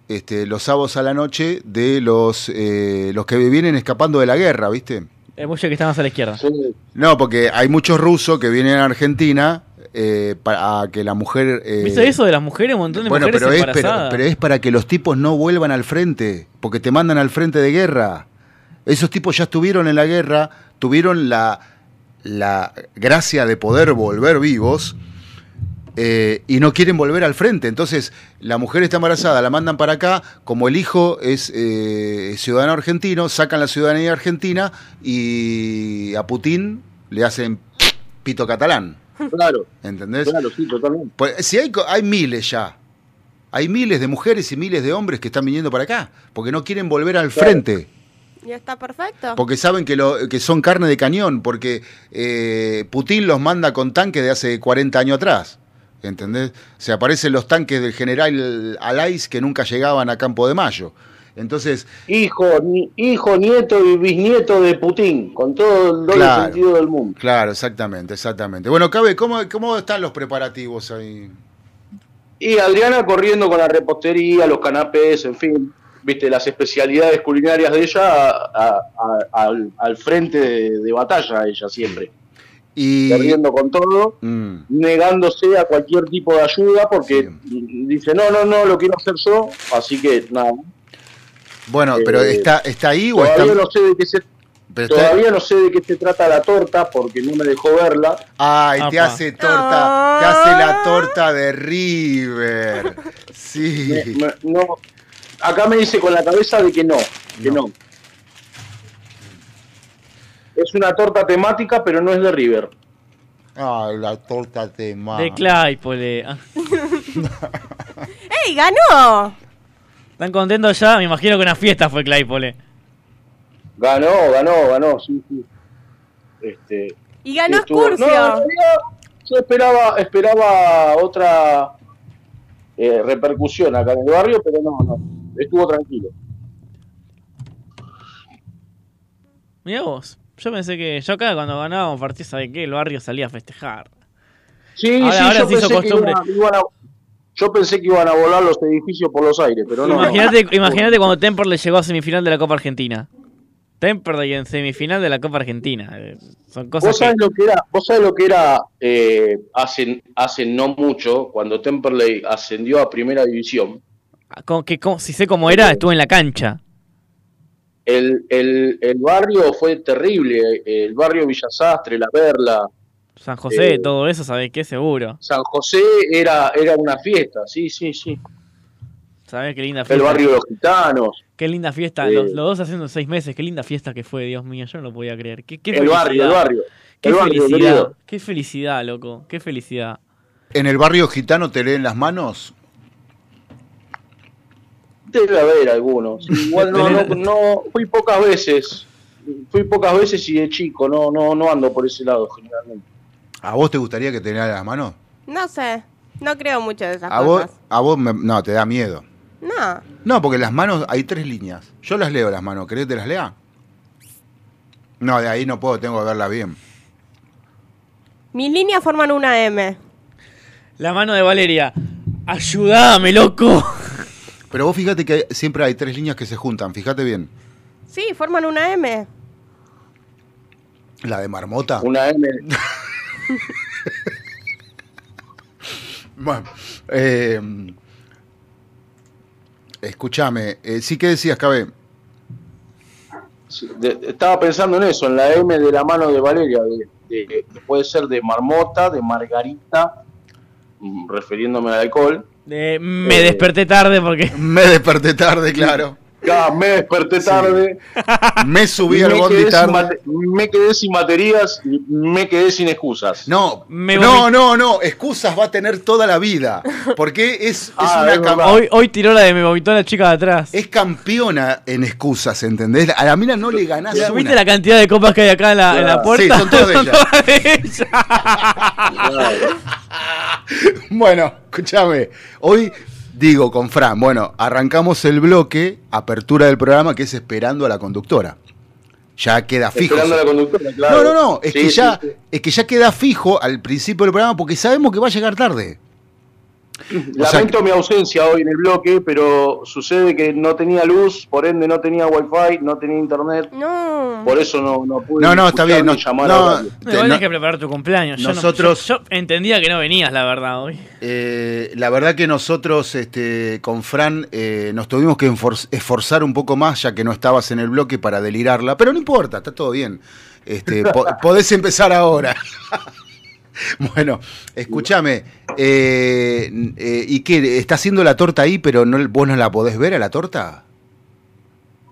este, los sábados a la noche de los, eh, los que vienen escapando de la guerra, ¿viste? El mucho que está más a la izquierda. Sí. No, porque hay muchos rusos que vienen a Argentina eh, para que la mujer... eh, ¿Viste eso de las mujeres? Un montón de bueno, mujeres pero es, pero, pero es para que los tipos no vuelvan al frente, porque te mandan al frente de guerra. Esos tipos ya estuvieron en la guerra, tuvieron la, la gracia de poder volver vivos eh, y no quieren volver al frente. Entonces, la mujer está embarazada, la mandan para acá, como el hijo es eh, ciudadano argentino, sacan la ciudadanía argentina y a Putin le hacen pito catalán. Claro, ¿Entendés? claro, sí, totalmente. Pues, si hay, hay miles ya. Hay miles de mujeres y miles de hombres que están viniendo para acá, porque no quieren volver al Claro. frente, Ya está perfecto. porque saben que, lo, que son carne de cañón, porque eh, Putin los manda con tanques de hace 40 años atrás. ¿Entendés? Se aparecen los tanques del general Alais que nunca llegaban a Campo de Mayo. Entonces, Hijo, ni- hijo, nieto y bisnieto de Putin, con todo el doble Claro. sentido del mundo. claro, exactamente, exactamente. Bueno, Cabe, ¿cómo, ¿cómo están los preparativos ahí? Y Adriana corriendo con la repostería, los canapés, en fin, viste, las especialidades culinarias de ella a- a- a- al, al frente de, de batalla, ella siempre. Y, Corriendo con todo, Mm, negándose a cualquier tipo de ayuda porque dice, no, no, no, lo quiero hacer yo, así que nada. bueno, pero Eh, ¿está, ¿está ahí o está...? Todavía no sé de qué se pero está- Todavía no sé de qué se trata la torta porque no me dejó verla. Ay, te Apa. hace torta, te hace la torta de River. Sí. Me- me- no, acá me dice con la cabeza de que no, que no. Es una torta temática, pero no es de River. Ay, la torta ma. De Claypole. Ah, ¡Ey, ganó! ¿Están contentos ya? Me imagino que una fiesta fue Claypole. Ganó, ganó, ganó, sí, sí. Este, Y ganó. No, realidad, yo esperaba, esperaba otra eh, repercusión acá en el barrio, pero no, no. Estuvo tranquilo. Mirá vos. Yo pensé que yo acá cuando ganábamos partidos, ¿sabe qué? El barrio salía a festejar. Sí, Ahora- sí, ahora yo se hizo pensé que costumbre. iban- iban a- yo pensé que iban a volar los edificios por los aires, pero no. Imagínate, imagínate cuando Temperley llegó a semifinal de la Copa Argentina. Temperley en semifinal de la Copa Argentina. Eh, Son cosas Vos que... sabés lo que era, vos sabés lo que era eh, hace, hace no mucho, cuando Temperley ascendió a primera división. como que si sé cómo era, estuve en la cancha. El, el, el barrio fue terrible, el barrio Villasastre, La Perla, San José, Eh, todo eso, ¿sabés qué? Seguro. San José era, era una fiesta, sí, sí, sí. ¿Sabés qué linda El fiesta? barrio de los gitanos, Qué linda fiesta. Eh, Los, los dos haciendo seis meses, qué linda fiesta que fue, Dios mío, yo no lo podía creer. Qué, qué el barrio, el barrio. Qué el barrio, felicidad. querido. Qué felicidad, loco. Qué felicidad. ¿En el barrio gitano te leen las manos? Debe haber algunos. Igual no, no, no, fui pocas veces. Fui pocas veces y de chico, no, no, no ando por ese lado generalmente. ¿A vos te gustaría que te lean las manos? No sé. No creo mucho de esas A vos, cosas. a vos me- no, te da miedo. No. No, porque las manos hay tres líneas. Yo las leo las manos, ¿querés que te las lea? No, de ahí no puedo, tengo que verlas bien. Mis líneas forman una M. La mano de Valeria. Ayúdame, loco. Pero vos fíjate que siempre hay tres líneas que se juntan, fíjate bien. Sí, forman una M. La de marmota. Una M. Bueno, eh, escúchame, eh, sí que decías, Cabe. Sí, de- estaba pensando en eso, en la M de la mano de Valeria, de, de- que puede ser de marmota, de margarita, mm, refiriéndome al alcohol. Eh, me Eh. desperté tarde porque. Me desperté tarde, claro. Ya, me desperté tarde, Me subí al bondi tarde. me quedé sin baterías, y me quedé sin excusas. No, Me no, no, no, excusas va a tener toda la vida. Porque es, es Ah, una es. Hoy, hoy tiró la de me vomitó la chica de atrás. es campeona en excusas, ¿entendés? A la mina no le ganás ¿Viste una. la cantidad de copas que hay acá en la, en la Sí, puerta? son todas de ella. Bueno, escúchame. Hoy digo con Fran, bueno, arrancamos el bloque, apertura del programa, que es esperando a la conductora. Ya queda fijo. Esperando a la conductora, claro. No, no, no, es Sí, que sí, ya, sí. es que ya queda fijo al principio del programa porque sabemos que va a llegar tarde. Lamento mi ausencia hoy en el bloque, pero sucede que no tenía luz, por ende no tenía wifi, no tenía internet, No. por eso no, no pude No, no, está bien. No, llamar no, a te- no- que preparar tu cumpleaños. Yo no- Nosotros- yo, yo entendía que no venías, la verdad, hoy. eh, la verdad que nosotros este, con Fran eh, nos tuvimos que esforzar un poco más ya que no estabas en el bloque para delirarla, pero no importa, está todo bien. Este, po- podés empezar ahora. bueno, escúchame, eh, eh, ¿y qué? ¿Está haciendo la torta ahí, pero no, vos no la podés ver a la torta?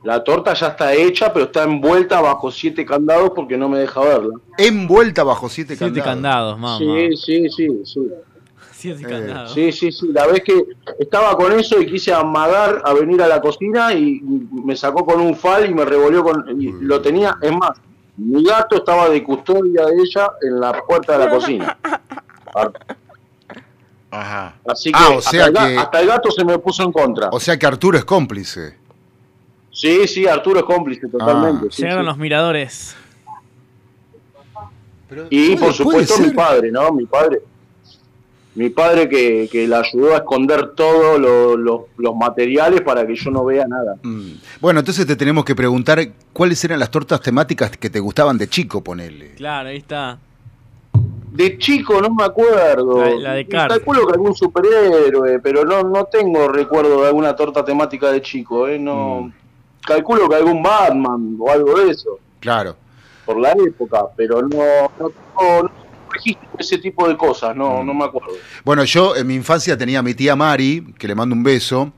La torta ya está hecha, pero está envuelta bajo siete candados porque no me deja verla. Envuelta bajo siete, Siete candados, mamá. Sí, sí, sí, sí. Siete Eh, candados. Sí, sí, sí. La vez que estaba con eso y quise amagar a venir a la cocina y me sacó con un fal y me revolvió con. y lo tenía, es más, mi gato estaba de custodia de ella en la puerta de la cocina. Ajá. Así que, Ah, o sea hasta, el ga- que- hasta el gato se me puso en contra. O sea que Arturo es cómplice. Sí, sí, Arturo es cómplice totalmente. sí, Llegaron sí. los miradores. Y por supuesto mi padre, ¿no? Mi padre. Mi padre que, que la ayudó a esconder todos lo- lo- los materiales para que yo no vea nada. Mm. Bueno, entonces te tenemos que preguntar cuáles eran las tortas temáticas que te gustaban de chico, ponele. Claro, ahí está. De chico no me acuerdo. La- la de Cars. Calculo que algún superhéroe, pero no, no tengo recuerdo de alguna torta temática de chico, ¿eh? No, Mm. Calculo que algún Batman o algo de eso, Claro. por la época, pero no, no tengo no registro de ese tipo de cosas, no, Mm. no me acuerdo. Bueno, yo en mi infancia tenía a mi tía Mari, que le mando un beso,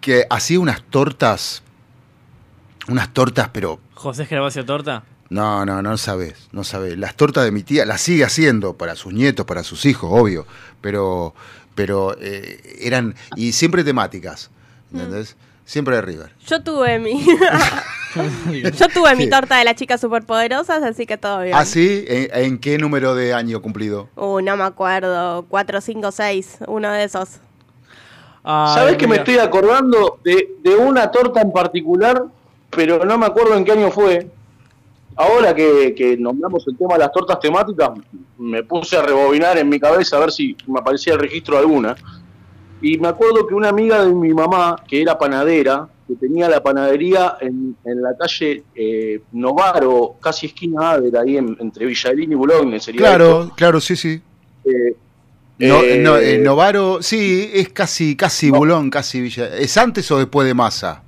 que hacía unas tortas, unas tortas, pero José Gervasio Torta. no, no, no sabes, no sabes. Las tortas de mi tía las sigue haciendo para sus nietos, para sus hijos, obvio, pero, pero eh, eran y siempre temáticas, ¿entendés? Siempre de River. Yo tuve mi. Yo tuve mi torta de las chicas superpoderosas, así que todo bien. ¿Ah, sí? ¿En, en qué número de año cumplido? Uh, no me acuerdo. 4, 5, 6. Uno de esos. ¿Sabes que me estoy acordando de, de una torta en particular, pero no me acuerdo en qué año fue? Ahora que, que nombramos el tema de las tortas temáticas, me puse a rebobinar en mi cabeza a ver si me aparecía el registro de alguna. Y me acuerdo que una amiga de mi mamá, que era panadera, que tenía la panadería en, en la calle eh, Novaro, casi esquina Ader, ahí en- entre Villarín y Boulogne, sería Claro, claro, sí, sí. esto. Eh, No, eh, no, eh, Novaro, sí, es casi, casi Bulón, casi Villa. ¿Es antes o después de Massa?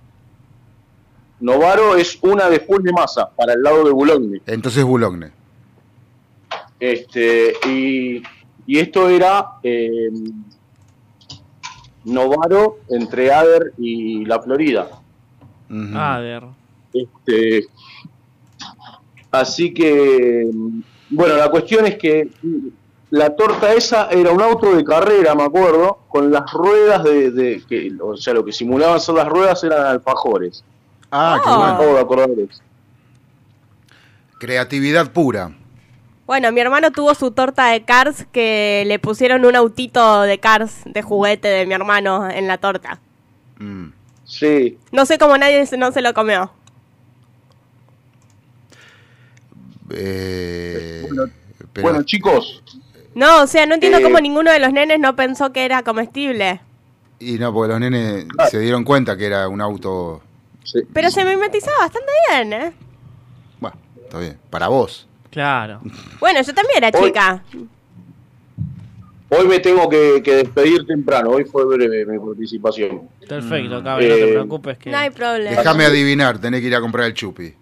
Novaro es una después de masa, para el lado de Boulogne. Entonces Boulogne. Este, y, y esto era Novaro entre Ader y la Florida. Ujú. A ver. Este, así que, bueno, la cuestión es que la torta esa era un auto de carrera, me acuerdo, con las ruedas de, de- que, o sea, lo que simulaban ser las ruedas eran alfajores. Ah, qué Oh. Bueno. acordar de eso. Creatividad pura. Bueno, mi hermano tuvo su torta de Cars que le pusieron un autito de Cars de juguete de mi hermano en la torta. Mm. Sí, No sé cómo nadie no se lo comió. Eh, Bueno, pero- bueno, chicos, No, o sea, no entiendo Eh. cómo ninguno de los nenes no pensó que era comestible. y no, porque los nenes Claro. se dieron cuenta que era un auto. sí. Pero se mimetizaba bastante bien, ¿eh? Bueno, está bien. Para vos. Claro. Bueno, yo también era Hoy- chica. Hoy me tengo que, que despedir temprano, hoy fue breve mi participación. Perfecto, Cabe, no te Eh, preocupes que. No hay problema. Déjame adivinar, tenés que ir a comprar el chupi.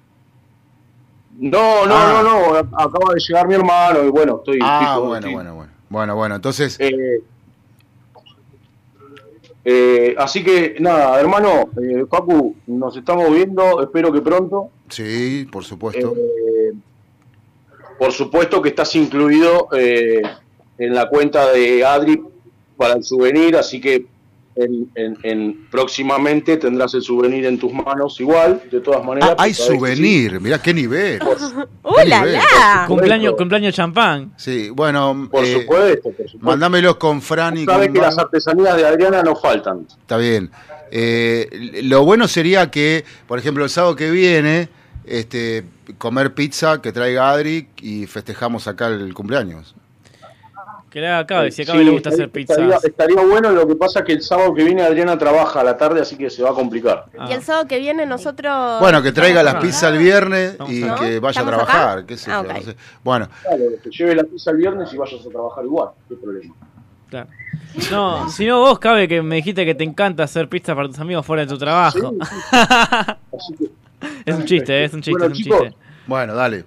No, no, Ah. no, no, acaba de llegar mi hermano y bueno, estoy... Ah, estoy- bueno, estoy- bueno, bueno. Bueno, bueno, entonces. Eh, eh, así que nada, hermano, eh, Facu, nos estamos viendo, espero que pronto. Sí, por supuesto. Eh, por supuesto que estás incluido eh, en la cuenta de Adri para el souvenir, así que en, en- en- próximamente tendrás el souvenir en tus manos igual, de todas maneras. Ah, hay souvenir, mirá qué nivel. ¡Uh, la, nivel. la! Cumpleaños, cumpleaños champán. Sí, bueno, sí, por eh, supuesto, por supuesto. mandámelos con Fran y Sabes que las artesanías de Adriana no faltan. Está bien. Eh, lo bueno sería que, por ejemplo, el sábado que viene, este, comer pizza que traiga Adri y festejamos acá el cumpleaños. Que le haga a Cabe, si a Cabe le gusta hacer pizzas. Estaría, estaría bueno, lo que pasa es que el sábado que viene Adriana trabaja a la tarde, así que se va a complicar. Ah. Y el sábado que viene nosotros... Bueno, que traiga las acá. pizzas el viernes y acá. que vaya a ¿Estamos trabajar. acá? qué sé Ah, yo, no sé. Bueno, Claro, que lleve la pizza el viernes y vayas a trabajar igual, qué problema. Claro. No, si no vos, Cabe, que me dijiste que te encanta hacer pizza para tus amigos fuera de tu trabajo. Así que, es un chiste, es un chiste, Bueno, es un chicos, chiste. bueno, dale.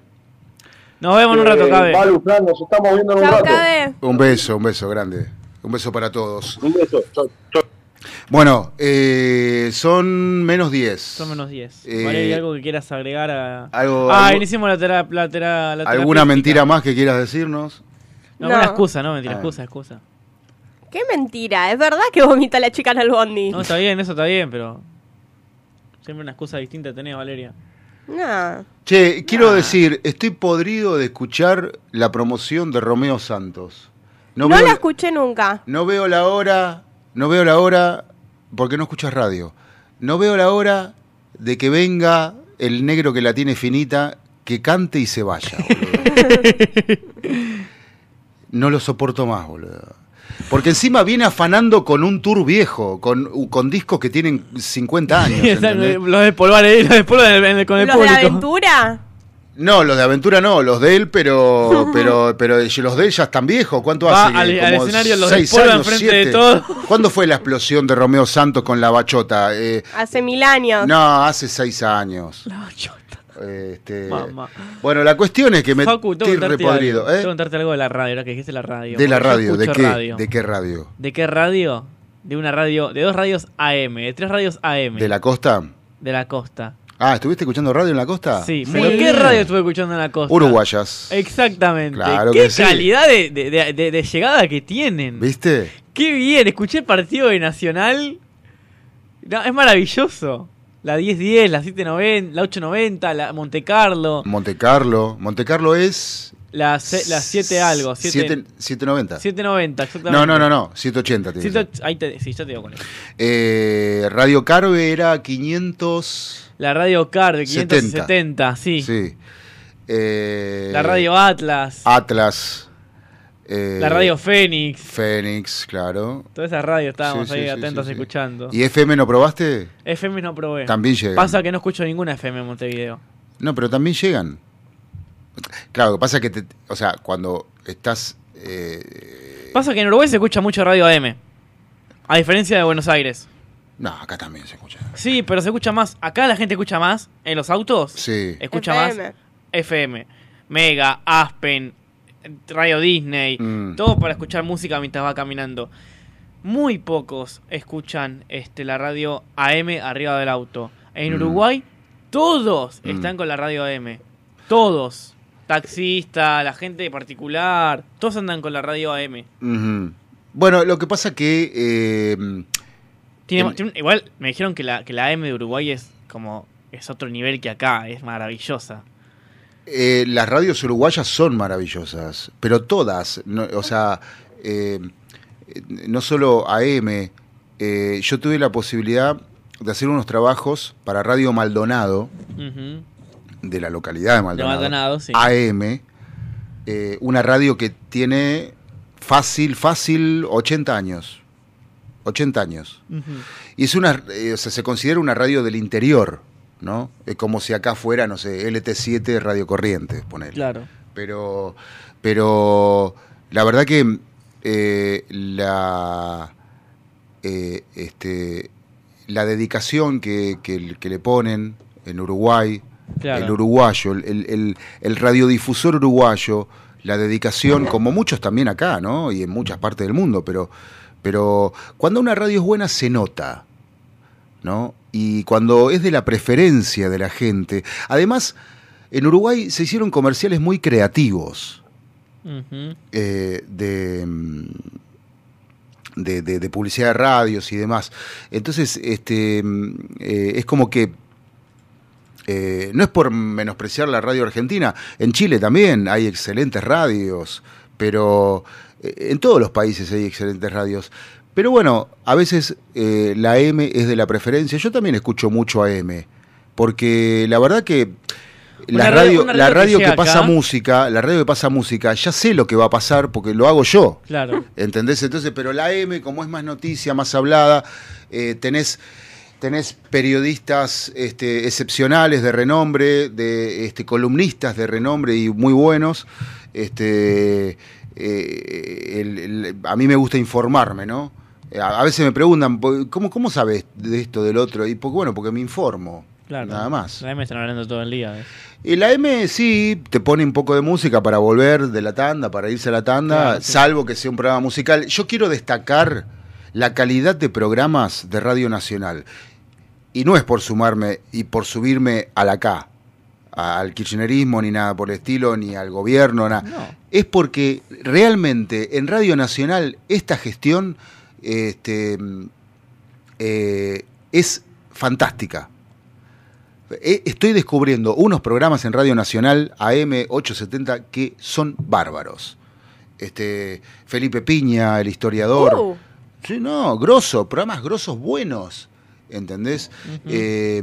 Nos vemos en un rato, eh, Cabe. Fran, nos estamos viendo en un rato. Cabe. Un beso, un beso grande. Un beso para todos. Un beso. Chau, chau. Bueno, eh, son menos 10. Son menos 10. Eh, Valeria, ¿algo que quieras agregar a...? algo- ah, algo- iniciamos la, tera- la, tera- la ¿Alguna mentira más que quieras decirnos? No, No. una excusa, no, mentira, Ah. excusa, excusa. Qué mentira, es verdad que vomita la chica en el bondi. No, está bien, eso está bien, pero... Siempre una excusa distinta tenés, Valeria. No. Che, quiero decir, estoy podrido de escuchar la promoción de Romeo Santos. No, veo, la escuché nunca. no veo la hora, no veo la hora, porque no escuchas radio. No veo la hora de que venga el negro que la tiene finita, que cante y se vaya, boludo. No lo soporto más, boludo. Porque encima viene afanando con un tour viejo, con, con discos que tienen 50 años. los de polvar ahí, los de polvar en el- en el- con el ¿Los de aventura? No, los de aventura no, los de él, pero pero pero los de él ya están viejos. ¿Cuánto Va hace? al- al Como escenario, los de seis años, enfrente de siete. todo. ¿Cuándo fue la explosión de Romeo Santos con la bachota? Eh, Hace mil años. no, hace seis años. La chota. Este, Mamá. bueno, la cuestión es que me Facu, tengo estoy repodrido. algo. Tengo que ¿eh? contarte algo de la radio, ahora que dijiste la radio. De la radio, ¿de qué? radio. ¿De qué radio? ¿De qué radio? De una radio, de dos radios AM, de tres radios AM. ¿De la costa? de la costa. Ah, ¿estuviste escuchando radio en la costa? Sí, Sí. pero ¿qué radio estuve escuchando en la costa? Uruguayas. Exactamente. Claro ¿Qué que sí. calidad de, de- de- de- de llegada que tienen? ¿Viste? Qué bien, escuché el partido de Nacional. No, es maravilloso. La 1010, la 790, la 890, la Monte Carlo, Monte Carlo. Monte Carlo es. la, se- la 7 algo, 7, Siete- 790. 790, exactamente. No, no, no, no. 780. tiene que ser. 7, ahí te, sí, yo te digo con eso. Eh, Radio Carve era 500. La radio Car de 70. 570, sí. Sí. Eh, La radio Atlas, Atlas. Eh, la radio Fénix. Fénix, claro. Todas esas radios estábamos Sí, ahí sí, atentos sí, sí. escuchando. ¿Y FM no probaste? FM no probé. También llegan. Pasa que no escucho ninguna FM en Montevideo. No, pero también llegan. Claro, lo que pasa es que, te- o sea, cuando estás... eh, Pasa que en Uruguay se escucha mucho radio AM. A diferencia de Buenos Aires. no, acá también se escucha. Sí, pero se escucha más. Acá la gente escucha más en los autos. Sí. Escucha FM. más FM. Mega, Aspen, Radio Disney. Mm. Todo para escuchar música mientras va caminando. Muy pocos escuchan este, la radio AM arriba del auto. En Mm. Uruguay, todos Mm. están con la radio AM. Todos. Taxista, la gente particular. Todos andan con la radio AM. Bueno, lo que pasa que... eh, Tiene- En- tiene un- igual me dijeron que la, que la AM de Uruguay es como. Es otro nivel que acá, es maravillosa. Eh, las radios uruguayas son maravillosas, pero todas, no- o sea, eh, no solo AM, eh, yo tuve la posibilidad de hacer unos trabajos para Radio Maldonado, de la localidad de De Maldonado, sí. AM, eh, una radio que tiene fácil, fácil 80 años, 80 años. Y es una, o sea, se considera una radio del interior, ¿no? Es como si acá fuera, no sé, LT7 Radio Corrientes, poner. Claro. Pero, pero la verdad que eh, la, eh, este, la dedicación que, que- que le ponen en Uruguay, Claro. el uruguayo, el, el- el- el radiodifusor uruguayo, la dedicación, como muchos también acá, ¿no? Y en muchas partes del mundo, pero, pero cuando una radio es buena se nota, ¿no? Y cuando es de la preferencia de la gente. Además, en Uruguay se hicieron comerciales muy creativos eh, de, mm, de, de- de publicidad de radios y demás. Entonces, este, mm, eh, es como que eh, no es por menospreciar la radio argentina, en Chile también hay excelentes radios, pero en todos los países hay excelentes radios. Pero bueno, a veces eh, la AM es de la preferencia. Yo también escucho mucho AM, porque la verdad que la radio- la radio que pasa música, la radio que pasa música, ya sé lo que va a pasar porque lo hago yo. Claro. ¿Entendés? Entonces, pero la M, como es más noticia, más hablada, eh, tenés, tenés periodistas este, excepcionales de renombre, de este, columnistas de renombre y muy buenos. Este, eh, el- el- a mí me gusta informarme, ¿no? A, a veces me preguntan, ¿cómo, ¿cómo sabes de esto, del otro? Y porque, bueno, porque me informo. Claro. Nada más. La M están hablando todo el día. ¿eh? Y la M sí te pone un poco de música para volver de la tanda, para irse a la tanda, Claro, sí. salvo que sea un programa musical. Yo quiero destacar la calidad de programas de Radio Nacional. Y no es por sumarme y por subirme a la K, al kirchnerismo, ni nada por el estilo, ni al gobierno, nada. No. Es porque realmente en Radio Nacional esta gestión este, eh, es fantástica. Eh, Estoy descubriendo unos programas en Radio Nacional AM870 que son bárbaros. Este, Felipe Piña, el historiador. Uh. Sí, no, grosso, programas grosos buenos. ¿Entendés? Eh,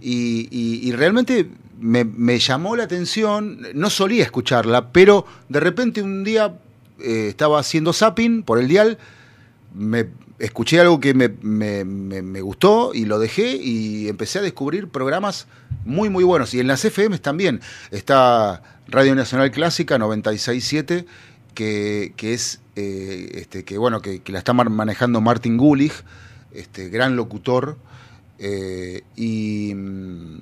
y, y- y realmente me, llamó la atención, no solía escucharla, pero de repente un día eh, estaba haciendo zapping por el dial, me escuché algo que me, me- me- gustó y lo dejé y empecé a descubrir programas muy muy buenos. Y en las FMs también está Radio Nacional Clásica 967, que, que es eh, este, que bueno, que, la está manejando Martin Gulich, este gran locutor. eh, y mm,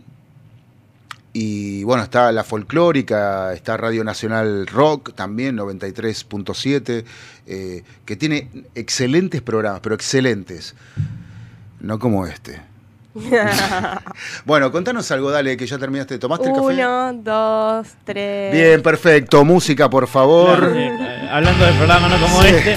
y bueno, está la folclórica, está Radio Nacional Rock también, 93.7, eh, que tiene excelentes programas, pero excelentes. No como este. Bueno, contanos algo, dale, que ya terminaste. ¿Tomaste el café? Uno, dos, tres. Bien, perfecto. Música, por favor. Claro, sí, eh, hablando de programas no como Sí. este.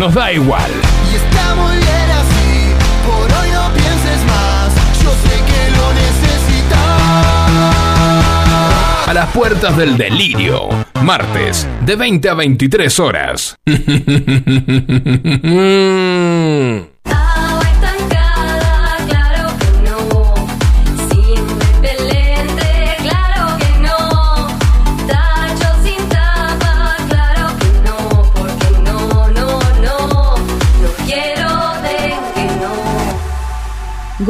Nos da igual. Y está muy bien así, por hoy no pienses más. Yo sé que lo necesitas. A las puertas del delirio, martes, de 20 a 23 horas.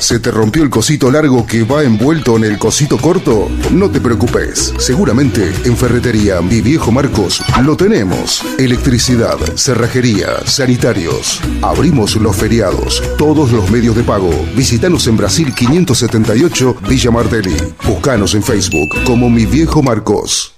¿Se te rompió el cosito largo que va envuelto en el cosito corto? No te preocupes. Seguramente en Ferretería Mi Viejo Marcos lo tenemos. Electricidad, cerrajería, sanitarios. Abrimos los feriados, todos los medios de pago. Visítanos en Brasil 578 Villa Martelli. Búscanos en Facebook como Mi Viejo Marcos.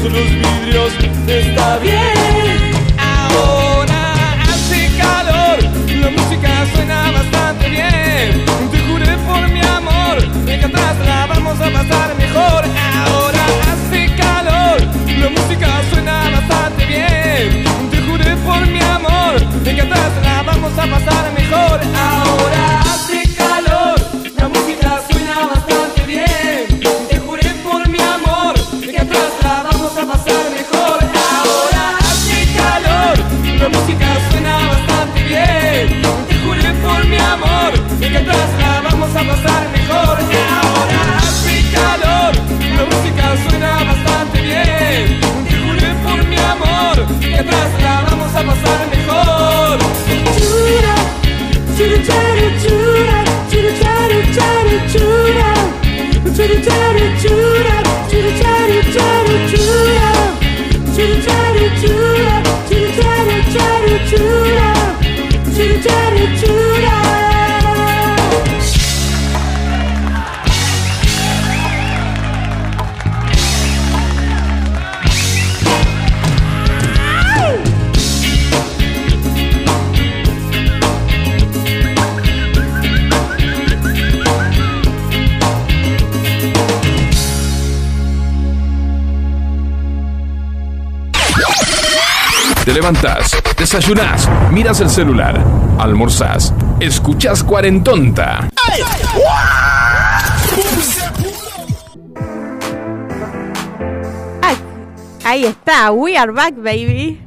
Los vidrios. Está bien. Ahora hace calor, la música suena bastante bien. Te juré por mi amor que atrás la vamos a pasar mejor. Ahora hace calor, la música suena bastante bien. Te juré por mi amor que atrás la vamos a pasar mejor. Ahora por mi amor que atrás la vamos a pasar mejor. Ahora hace calor, la música suena bastante bien. Te por mi amor que atrás la vamos a pasar mejor. Chura, chura, churu charu charu chura, churu charu chura, churu charu charu chura, churu charu chura, Te levantás, desayunás, miras el celular, almorzás, escuchás cuarentonta. Ah, Ahí está, we are back, baby.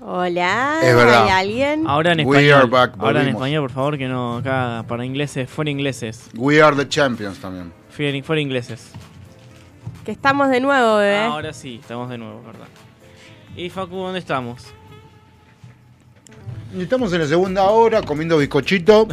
Hola, Es verdad. ¿hay alguien? Ahora en We español. are back, Ahora en volvimos. español, por favor, que no acá para ingleses, fuera ingleses. We are the champions también. Fuera, fuera ingleses. Que estamos de nuevo, bebé. Ahora sí, estamos de nuevo, ¿verdad? Y Facu, ¿dónde estamos? Estamos en la segunda hora comiendo bizcochito.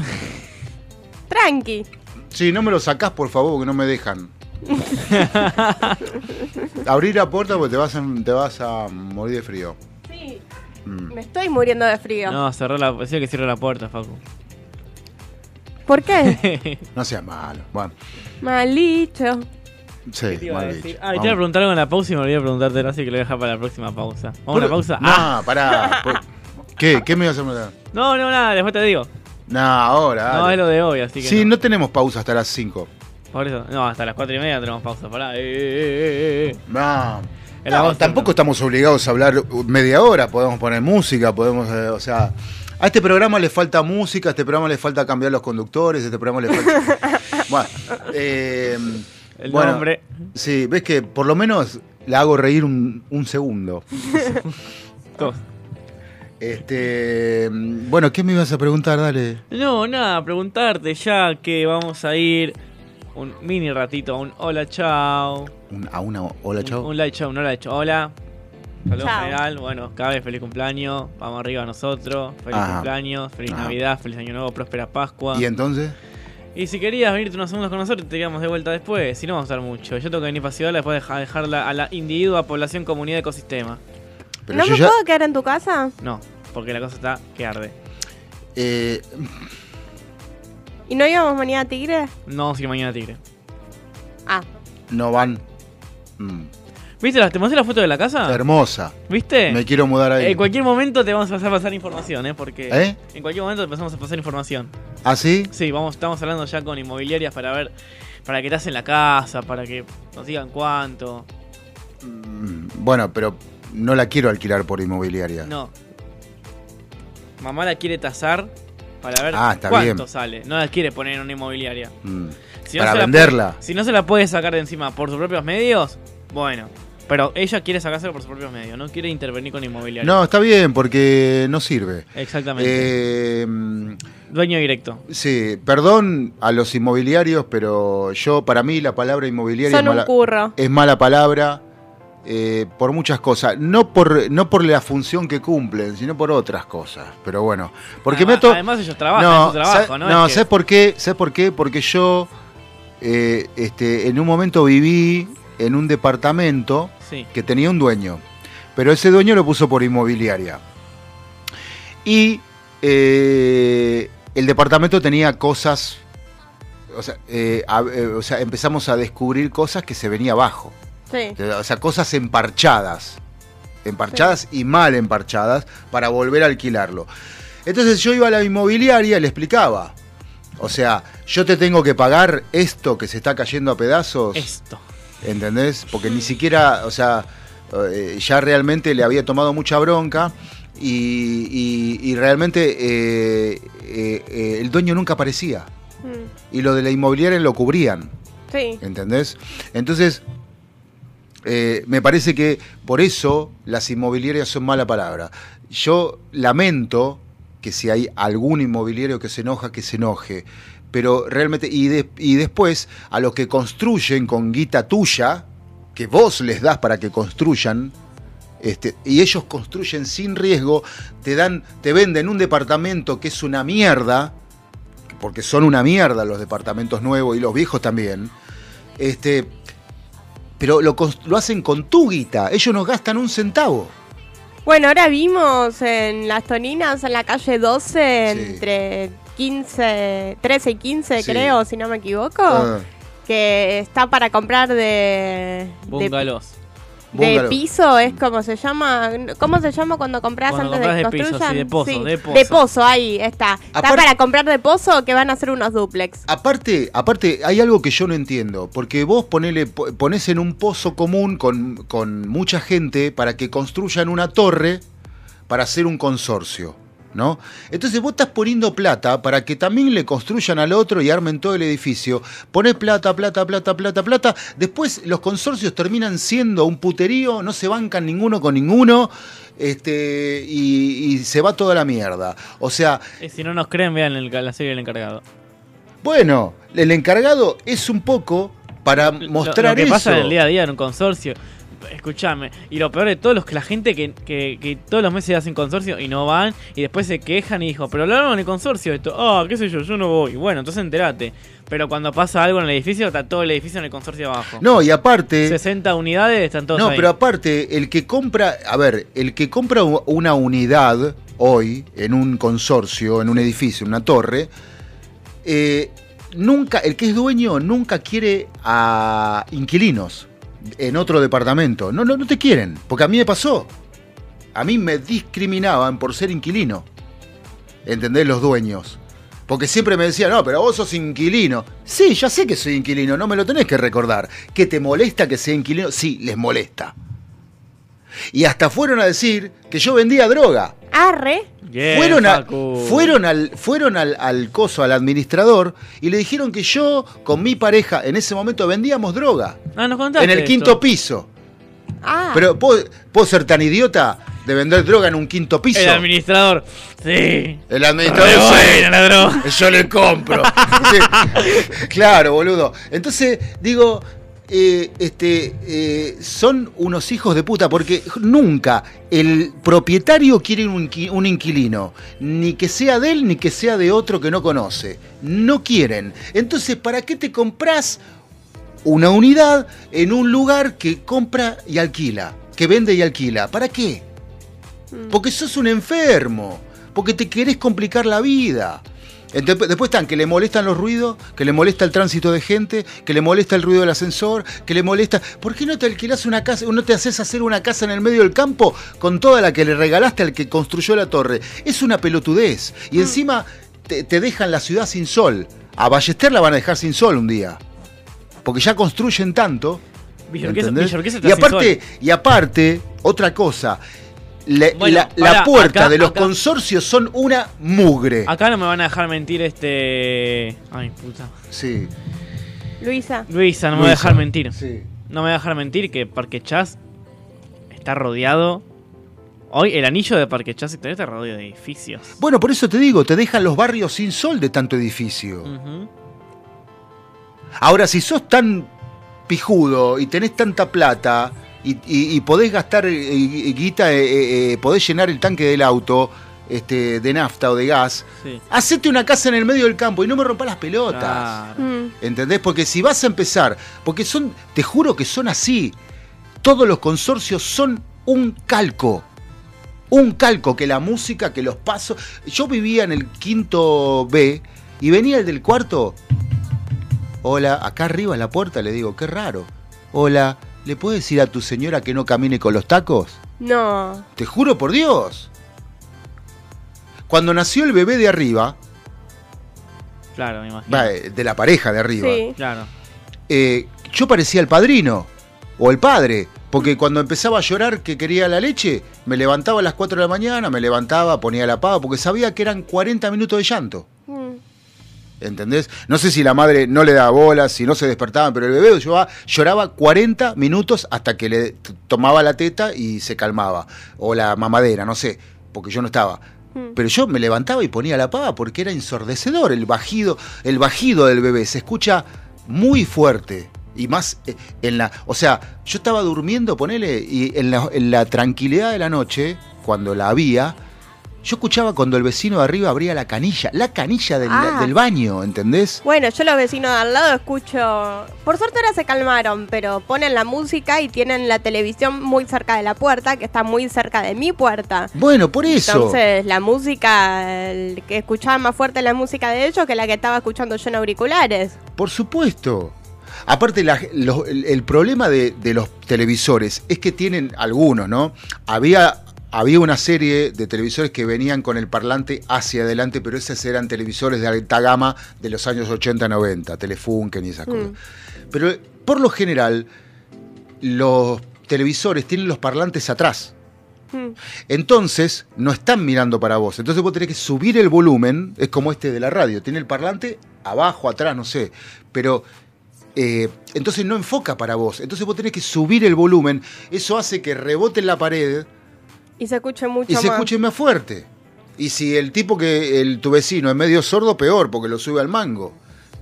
Tranqui. Sí, no me lo sacás, por favor, porque no me dejan. Abrir la puerta porque te vas a, te vas a morir de frío. Sí. Mm. Me estoy muriendo de frío. No, cerró la, decía que cierre la puerta, Facu. ¿Por qué? No seas malo. Bueno, Malito. Sí, te iba a mal decir? dicho. Ah, te iba a preguntar algo en la pausa y me olvidé de preguntártelo, así que lo voy a dejar para la próxima pausa. ¿Vamos a la pausa? No, Ah. pará. por- ¿Qué? ¿Qué me vas a preguntar? No, no, nada, después te digo. No, ahora. No, dale. es lo de hoy, así que Sí, no. no. tenemos pausa hasta las 5. Por eso, no, hasta las 4 y media tenemos pausa. Pará, eh, eh, eh, eh, eh. No. No, tampoco estamos obligados a hablar media hora, podemos poner música, podemos, eh, o sea, a este programa le falta música, a este programa le falta cambiar los conductores, a este programa le falta... bueno, eh, El bueno, nombre. Sí, ves que por lo menos la hago reír un, un segundo. Dos. Este, bueno, ¿qué me ibas a preguntar? Dale. No, nada, preguntarte ya que vamos a ir un mini ratito a un hola, chao. Un- a una hola, chao. Un, un hola, chao, un hola, chao. Hola. Saludos Chao. general. Bueno, cada vez feliz cumpleaños. Vamos arriba a nosotros. Feliz Ajá. cumpleaños, feliz Ajá. Navidad, feliz Año Nuevo, próspera Pascua. ¿Y entonces? Y si querías venirte unos segundos con nosotros, te íbamos de vuelta después. Si no, vamos a estar mucho. Yo tengo que venir para Ciudad después dejar dejarla a la individua, población, comunidad, ecosistema. Pero ¿No me ya. puedo quedar en tu casa? No, porque la cosa está que arde. eh, ¿Y no íbamos mañana a Tigre? No ir mañana a Tigre. Ah, no van. Mm, ¿Viste? la- ¿Te mostré la foto de la casa? hermosa. ¿Viste? Me quiero mudar ahí. En cualquier momento te vamos a pasar, pasar información, ¿eh? Porque ¿Eh? en cualquier momento te empezamos a pasar información. ¿Ah, sí? Sí, vamos, estamos hablando ya con inmobiliarias para ver, para que te hacen la casa, para que nos digan cuánto. Mm, Bueno, pero no la quiero alquilar por inmobiliaria. No. Mamá la quiere tasar para ver Ah, está cuánto bien. sale. No la quiere poner en una inmobiliaria. Mm, Si Para venderla. puede- si no se la puede sacar de encima por sus propios medios, bueno. Pero ella quiere sacárselo por sus propios medios, no quiere intervenir con inmobiliaria. No, está bien, porque no sirve. Exactamente. Eh, Dueño directo. sí, perdón a los inmobiliarios, pero yo, para mí, la palabra inmobiliaria son es mala, curro. es mala palabra eh, por muchas cosas. No por, no por la función que cumplen, sino por otras cosas. Pero bueno, porque además, me to- además ellos trabajan, su trabajo, sa- ¿no? No, que- ¿sabes por qué? ¿Sabes por qué? Porque yo eh, este, en un momento viví en un departamento Sí. que tenía un dueño, pero ese dueño lo puso por inmobiliaria. Y eh, el departamento tenía cosas, o sea, eh, a- eh, o sea, empezamos a descubrir cosas que se venía abajo. Sí. O sea, cosas emparchadas. Emparchadas y mal emparchadas para volver a alquilarlo. Entonces yo iba a la inmobiliaria y le explicaba. O sea, yo te tengo que pagar esto que se está cayendo a pedazos. Esto. ¿Entendés? Porque ni siquiera, o sea, eh, ya realmente le había tomado mucha bronca y, y- y realmente eh, eh, eh, el dueño nunca aparecía. Mm, Y lo de la inmobiliaria lo cubrían. Sí. ¿Entendés? Entonces, eh, me parece que por eso las inmobiliarias son mala palabra. Yo lamento que si hay algún inmobiliario que se enoja, que se enoje. Pero realmente, y, de- y después, a los que construyen con guita tuya, que vos les das para que construyan, este, y ellos construyen sin riesgo, te dan, te venden un departamento que es una mierda, porque son una mierda los departamentos nuevos y los viejos también. Este, pero lo, hacen con tu guita, ellos no gastan un centavo. Bueno, ahora vimos en las Toninas, en la calle 12, Sí. entre 15, 13 y 15, Sí. creo, si no me equivoco, Ah, que está para comprar de, Bungalows. de piso, es como se llama, ¿cómo se llama cuando compras Cuando antes de que compras de piso, sí, de pozo, de pozo. ahí está. Está Aparte- para comprar de pozo que van a hacer unos duplex. Aparte, aparte, hay algo que yo no entiendo, porque vos ponele, po- ponés en un pozo común con, con mucha gente para que construyan una torre para hacer un consorcio, ¿no? Entonces vos estás poniendo plata para que también le construyan al otro y armen todo el edificio. Ponés plata, plata, plata, plata, plata. Después los consorcios terminan siendo un puterío, no se bancan ninguno con ninguno. Este, y, y se va toda la mierda. O sea, si no nos creen, vean el- la serie del encargado. Bueno, el encargado es un poco para Lo- mostrar lo, que eso. pasa en el día a día en un consorcio. Escuchame, y lo peor de todo es que la gente que, que, que todos los meses hacen consorcio y no van, y después se quejan y dijo, pero hablaron en el consorcio esto, ah, qué sé yo, yo no voy. Bueno, entonces enterate. Pero cuando pasa algo en el edificio, está todo el edificio en el consorcio abajo. No, y aparte, 60 unidades están todos no, ahí. pero aparte, el que compra, a ver, el que compra una unidad hoy en un consorcio, en un edificio, en una torre, eh, nunca, el que es dueño nunca quiere a inquilinos en otro departamento. No, no, no te quieren, porque a mí me pasó. A mí me discriminaban por ser inquilino. ¿Entendés? Los dueños. Porque siempre me decían, no, pero vos sos inquilino. Sí, ya sé que soy inquilino, no me lo tenés que recordar. ¿Que te molesta que sea inquilino? Sí, les molesta. Y hasta fueron a decir que yo vendía droga. Arre. Fueron a- fueron, al, fueron al, al coso, al administrador, y le dijeron que yo, con mi pareja, en ese momento vendíamos droga. Ah, nos contaste En el esto. quinto piso. Ah. Pero ¿puedo, puedo ser tan idiota de vender droga en un quinto piso. El administrador. Sí. El administrador. Buena la droga. Yo le compro. Sí. Claro, boludo. Entonces, digo, eh, este, eh, son unos hijos de puta porque nunca el propietario quiere un, un inquilino, ni que sea de él ni que sea de otro que no conoce. No quieren. Entonces, ¿para qué te compras una unidad en un lugar que compra y alquila? Que vende y alquila. ¿Para qué? Porque sos un enfermo. Porque te querés complicar la vida. Ente- Después están que le molestan los ruidos, que le molesta el tránsito de gente, que le molesta el ruido del ascensor, que le molesta. ¿Por qué no te alquilás una casa, no te haces hacer una casa en el medio del campo con toda la que le regalaste al que construyó la torre? Es una pelotudez. Y encima te, te dejan la ciudad sin sol. A Ballester la van a dejar sin sol un día. Porque ya construyen tanto. Y aparte, y aparte, otra cosa. La- Bueno, la, la pará, puerta acá- de los acá- consorcios son una mugre. Acá no me van a dejar mentir este. Ay, puta. Sí. Luisa. Luisa, no me va a dejar mentir. sí. No me va a dejar mentir que Parque Chas está rodeado. Hoy el anillo de Parque Chas está rodeado de edificios. Bueno, por eso te digo, te dejan los barrios sin sol de tanto edificio. Ahora, si sos tan pijudo y tenés tanta plata y, y- y podés gastar eh, eh, guita, eh, eh, podés llenar el tanque del auto este, de nafta o de gas, Sí. hacete una casa en el medio del campo y no me rompas las pelotas. Claro. Mm. ¿Entendés? Porque si vas a empezar, porque son, te juro que son así. Todos los consorcios son un calco. Un calco, que la música, que los pasos. Yo vivía en el quinto B y venía el del cuarto. Hola, acá arriba en la puerta le digo, qué raro. Hola, ¿le puedes decir a tu señora que no camine con los tacos? No. Te juro por Dios. Cuando nació el bebé de arriba, Claro, me imagino. va, eh, de la pareja de arriba, Sí. Claro. eh, yo parecía el padrino o el padre, porque cuando empezaba a llorar que quería la leche, me levantaba a las 4 de la mañana, me levantaba, ponía la pava, porque sabía que eran 40 minutos de llanto. Mm. ¿Entendés? No sé si la madre no le daba bolas, si no se despertaban, pero el bebé lloraba, lloraba 40 minutos hasta que le tomaba la teta y se calmaba. O la mamadera, no sé, porque yo no estaba. Mm. Pero yo me levantaba y ponía la pava porque era ensordecedor el bajido, el bajido del bebé. Se escucha muy fuerte. Y más eh, en la. O sea, yo estaba durmiendo, ponele, y en la, en la tranquilidad de la noche, cuando la había, yo escuchaba cuando el vecino de arriba abría la canilla, la canilla del, Ah. del baño, ¿entendés? Bueno, yo los vecinos de al lado escucho. Por suerte ahora se calmaron, pero ponen la música y tienen la televisión muy cerca de la puerta, que está muy cerca de mi puerta. Bueno, por eso. Entonces, la música, el que escuchaba más fuerte la música de ellos que la que estaba escuchando yo en auriculares. Por supuesto. Aparte, la- el, el problema de, de los televisores es que tienen algunos, ¿no? Había, había una serie de televisores que venían con el parlante hacia adelante, pero esos eran televisores de alta gama de los años 80-90, Telefunken y esas cosas. Pero eh, por lo general, los televisores tienen los parlantes atrás. Mm. Entonces, no están mirando para vos. Entonces vos tenés que subir el volumen, es como este de la radio, tiene el parlante abajo, atrás, no sé. Pero eh, entonces no enfoca para vos. Entonces vos tenés que subir el volumen. Eso hace que rebote en la pared Y se escuche mucho y se más. escuche más fuerte. Y si el tipo que el, tu vecino es medio sordo, peor, porque lo sube al mango.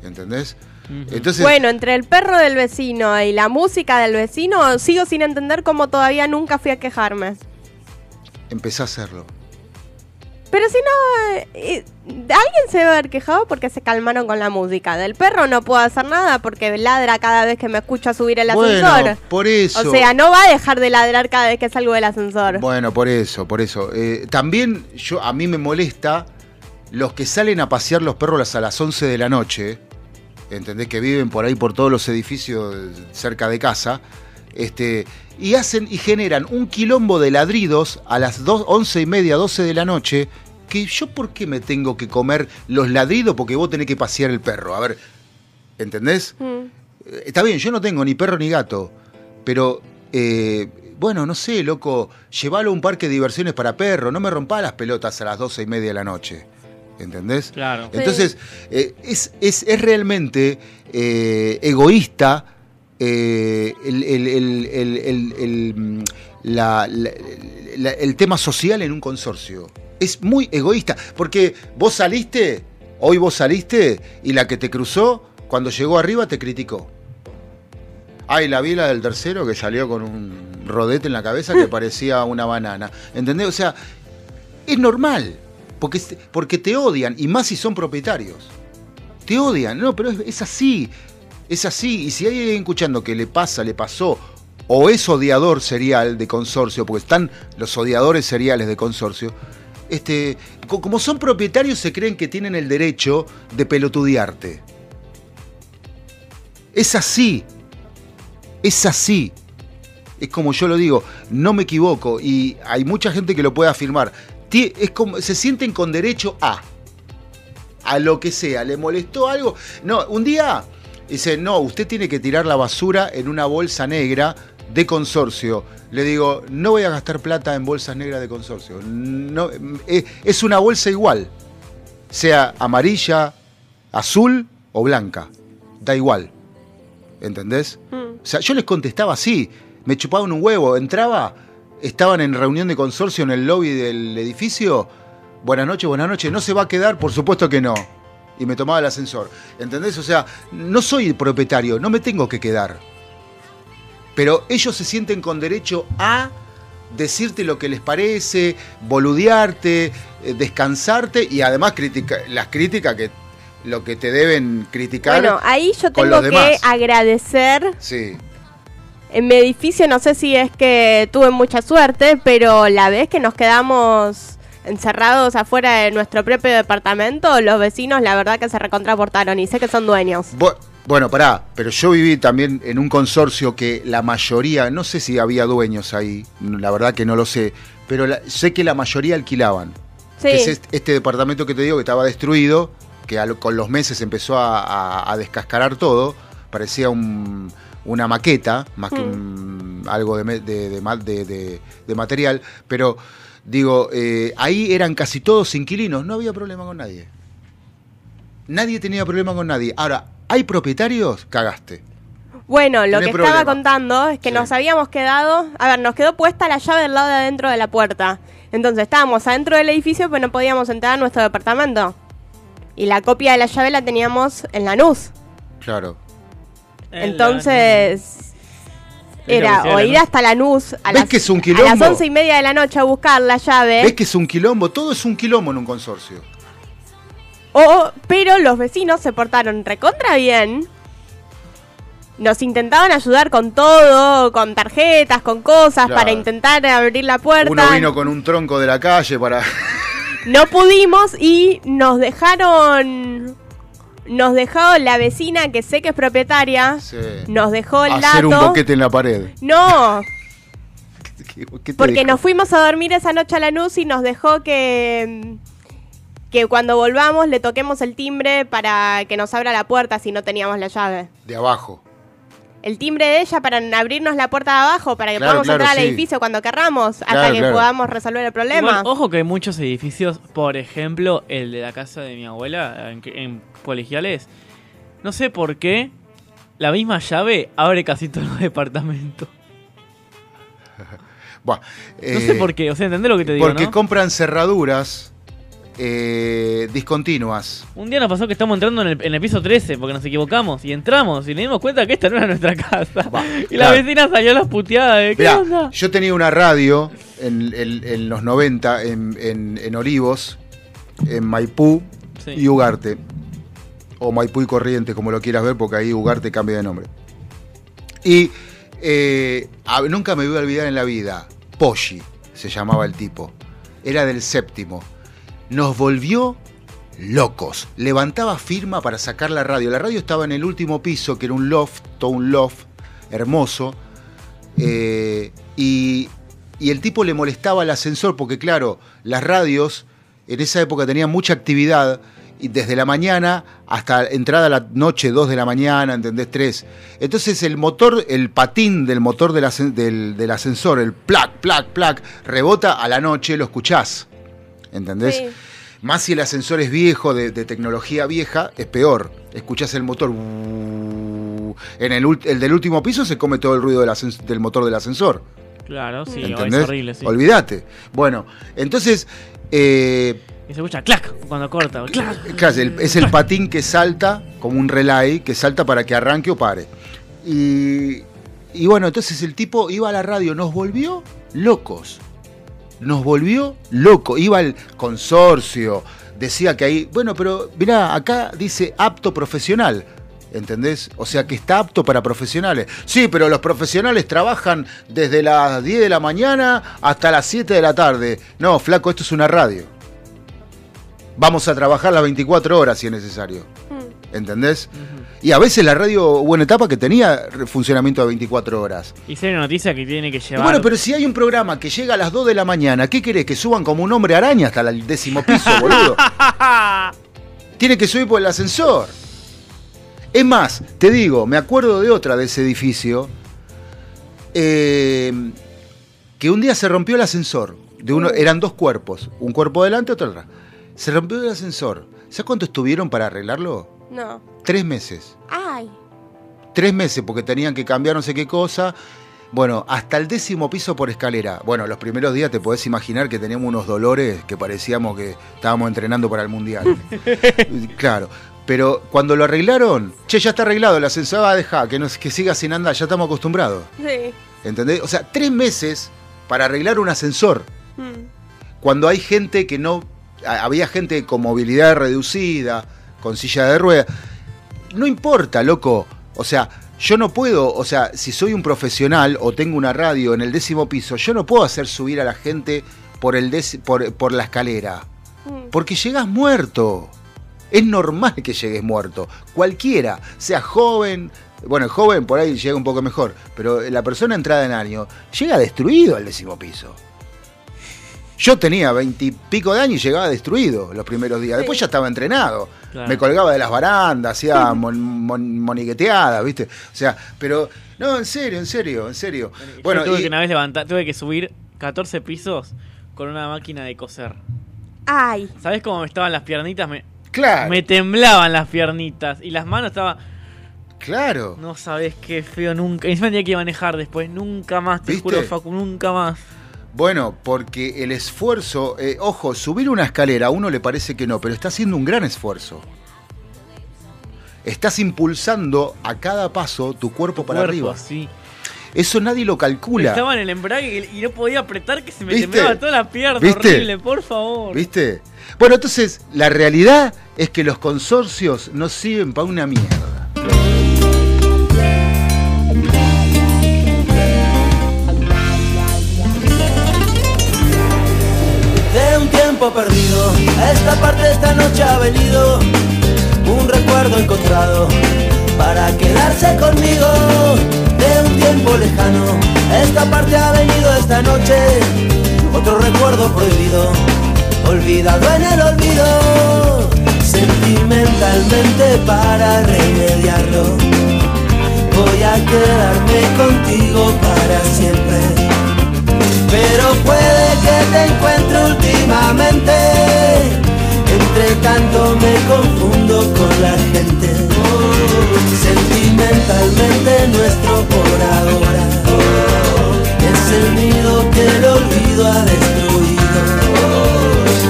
¿Entendés? Entonces, Bueno, entre el perro del vecino y la música del vecino, sigo sin entender cómo todavía nunca fui a quejarme. empecé a hacerlo. Pero si no, eh, eh, alguien se debe haber quejado porque se calmaron con la música. Del perro no puedo hacer nada porque ladra cada vez que me escucha subir el Bueno, ascensor. por eso. O sea, no va a dejar de ladrar cada vez que salgo del ascensor. Bueno, por eso, por eso. Eh, también yo, a mí me molesta los que salen a pasear los perros a las 11 de la noche, ¿entendés? Que viven por ahí por todos los edificios cerca de casa, este, y hacen y generan un quilombo de ladridos a las 2, 11 y media, 12 de la noche, que yo por qué me tengo que comer los ladridos porque vos tenés que pasear el perro. A ver, ¿entendés? Mm. Eh, Está bien, yo no tengo ni perro ni gato, pero eh, bueno, no sé, loco, llévalo a un parque de diversiones para perros, no me rompa las pelotas a las doce y media de la noche. ¿Entendés? Claro. Entonces, eh, es, es- es realmente eh, egoísta eh, el, el- el- el- el- el, mm, la- la- la- el tema social en un consorcio. Es muy egoísta, porque vos saliste, hoy vos saliste y la que te cruzó, cuando llegó arriba te criticó. Ay, la vi la del tercero que salió con un rodete en la cabeza que parecía una banana. ¿Entendés? O sea, es normal, porque, porque te odian, y más si son propietarios. Te odian, no, pero es, es así, es así. Y si hay alguien escuchando que le pasa, le pasó, o es odiador serial de consorcio, porque están los odiadores seriales de consorcio, este, co- como son propietarios se creen que tienen el derecho de pelotudearte. Es así, es así. Es como yo lo digo, no me equivoco y hay mucha gente que lo puede afirmar. Es como, se sienten con derecho a a lo que sea. ¿Le molestó algo? No, un día dice, no, usted tiene que tirar la basura en una bolsa negra de consorcio. Le digo, no voy a gastar plata en bolsas negras de consorcio. No, eh, es una bolsa igual. Sea amarilla, azul o blanca. Da igual. ¿Entendés? O sea, yo les contestaba así. Me chupaban un huevo. Entraba, estaban en reunión de consorcio en el lobby del edificio. Buenas noches, buenas noches. ¿No se va a quedar? Por supuesto que no. Y me tomaba el ascensor. ¿Entendés? O sea, no soy el propietario, no me tengo que quedar. Pero ellos se sienten con derecho a decirte lo que les parece, boludearte, eh, descansarte y además critica, las críticas que lo que te deben criticar. Bueno, ahí yo tengo que agradecer. Sí. En mi edificio, no sé si es que tuve mucha suerte, pero la vez que nos quedamos encerrados afuera de nuestro propio departamento, los vecinos la verdad que se recontraportaron y sé que son dueños. Bu- Bueno, pará, pero yo viví también en un consorcio que la mayoría, no sé si había dueños ahí, la verdad que no lo sé, pero la- sé que la mayoría alquilaban. Sí. Que es este, este departamento que te digo que estaba destruido, que al- con los meses empezó a, a- a descascarar todo, parecía un- una maqueta, más que un- algo de material, pero digo, eh, ahí eran casi todos inquilinos, no había problema con nadie. Nadie tenía problema con nadie. Ahora, ¿hay propietarios? Cagaste. Bueno, lo que problema. estaba contando es que nos habíamos quedado, a ver, nos quedó puesta la llave del lado de adentro de la puerta. Entonces estábamos adentro del edificio, pero no podíamos entrar a nuestro departamento. Y la copia de la llave la teníamos en la NUS. Claro. Entonces Es era o ir hasta la NUS a ¿Ves las, que es un a las once y media de la noche a buscar la llave. ¿Ves que es un quilombo? Todo es un quilombo en un consorcio. O, pero los vecinos se portaron recontra bien. Nos intentaban ayudar con todo, con tarjetas, con cosas, Claro. para intentar abrir la puerta. Uno vino con un tronco de la calle para... No pudimos y nos dejaron. Nos dejó la vecina que sé que es propietaria. Nos dejó el hacer un boquete en la pared. No, ¿Qué- porque nos fuimos a dormir esa noche a la NUS y nos dejó que. Que cuando volvamos le toquemos el timbre para que nos abra la puerta si no teníamos la llave. De abajo. El timbre de ella para abrirnos la puerta de abajo, para que Claro, podamos claro, entrar al sí. edificio cuando querramos, hasta que claro. podamos resolver el problema. Igual, ojo que hay muchos edificios, por ejemplo, el de la casa de mi abuela, en, en colegiales, no sé por qué, la misma llave abre casi todos los departamentos. Buah, No sé eh, por qué, o sea, ¿entendés lo que te digo, Porque no? compran cerraduras eh, discontinuas. Un día nos pasó que estamos entrando en el, en el piso 13 porque nos equivocamos y entramos y nos dimos cuenta que esta no era nuestra casa. y la vecina salió a las puteadas de ¿qué Mirá, onda? yo tenía una radio en, en- en los 90 en, Olivos, en Maipú Sí. y Ugarte. O Maipú y Corrientes, como lo quieras ver, porque ahí Ugarte cambia de nombre. Y eh, nunca me voy a olvidar en la vida, Poggi se llamaba el tipo. Era del séptimo. Nos volvió locos. Levantaba firma para sacar la radio. La radio estaba en el último piso, que era un loft, todo un loft hermoso. Eh, y, el tipo le molestaba el ascensor porque, claro, las radios en esa época tenían mucha actividad y desde la mañana hasta entrada la noche, 2 de la mañana, ¿entendés? 3. Entonces el motor, el patín del motor del, ascen- del- del ascensor, el plac, plac, plac, rebota a la noche, lo escuchás. ¿Entendés? Sí. Más si el ascensor es viejo, de, de tecnología vieja, es peor. Escuchás el motor. En el, del último piso se come todo el ruido del, motor del ascensor. Claro, sí, ¿Entendés? es horrible, sí. Olvídate. Bueno, entonces. eh, Y se escucha clac cuando corta. Clac. Claro, el- es el patín que salta, como un relay, que salta para que arranque o pare. Y, y bueno, entonces el tipo iba a la radio, nos volvió locos. Nos volvió locos. Iba al consorcio, decía que ahí. Bueno, pero mirá, acá dice apto profesional. ¿Entendés? O sea que está apto para profesionales. Sí, pero los profesionales trabajan desde las 10 de la mañana hasta las 7 de la tarde. No, flaco, esto es una radio. Vamos a trabajar las 24 horas si es necesario. ¿Entendés? Y a veces la radio hubo una etapa que tenía funcionamiento de 24 horas. Y una noticia que tiene que Y llevar. bueno, pero si hay un programa que llega a las 2 de la mañana, ¿qué querés? ¿Que suban como un hombre araña hasta el décimo piso, boludo? Tiene que subir por el ascensor. Es más, te digo, me acuerdo de otra de ese edificio, eh, que un día se rompió el ascensor. De uno, eran dos cuerpos, un cuerpo adelante, otro atrás. Se rompió el ascensor. ¿Sabes cuánto estuvieron para arreglarlo? No. Tres meses. Ay. Tres meses porque tenían que cambiar no sé qué cosa. Bueno, hasta el décimo piso por escalera. Bueno, los primeros días te podés imaginar que teníamos unos dolores que parecíamos que estábamos entrenando para el mundial. claro. Pero cuando lo arreglaron, che, ya está arreglado, el ascensor va a dejar, que, nos, que siga sin andar, ya estamos acostumbrados. Sí. ¿Entendés? O sea, tres meses para arreglar un ascensor. Mm. Cuando hay gente que no. Había gente con movilidad reducida, con silla de ruedas. No importa, loco. O sea, yo no puedo. O sea, si soy un profesional o tengo una radio en el décimo piso, yo no puedo hacer subir a la gente por, el por, por la escalera. Porque llegas muerto. Es normal que llegues muerto. Cualquiera, sea joven. Bueno, el joven por ahí llega un poco mejor. Pero la persona entrada en año llega destruido al décimo piso. Yo tenía veintipico de años y llegaba destruido los primeros días. Después ya estaba entrenado. Claro. Me colgaba de las barandas, hacía mon- mon- moniqueteadas, ¿viste? O sea, pero. No, en serio, en serio, en serio. Bueno, Yo tuve y- que una vez levantar, tuve que subir 14 pisos con una máquina de coser. Ay. ¿Sabes cómo me estaban las piernitas? Me, Claro. me temblaban las piernitas y las manos estaban. Claro. No sabes qué feo nunca. Encima tenía que manejar después. Nunca más, te ¿Viste? juro, Facu, nunca más. Bueno, porque el esfuerzo, eh, ojo, subir una escalera a uno le parece que no, pero está haciendo un gran esfuerzo. Estás impulsando a cada paso tu cuerpo para Cuerpo, arriba. sí. Eso nadie lo calcula. Estaba en el embrague y y no podía apretar que se me ¿Viste? temblaba toda la pierna. ¿Viste? Horrible, por favor. ¿Viste? Bueno, entonces, la realidad es que los consorcios no sirven para una mierda. Perdido. A esta parte esta noche ha venido un recuerdo encontrado para quedarse conmigo. De un tiempo lejano, esta parte ha venido esta noche otro recuerdo prohibido, olvidado en el olvido. Sentimentalmente para remediarlo, voy a quedarme contigo para siempre. Pero puede que te encuentre últimamente. Entre tanto me confundo con la gente. Sentimentalmente nuestro por ahora es el nido que el olvido ha destruido.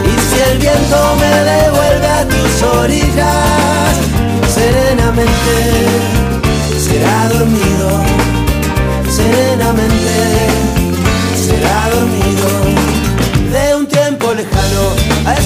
Y si el viento me devuelve a tus orillas, serenamente será dormido, serenamente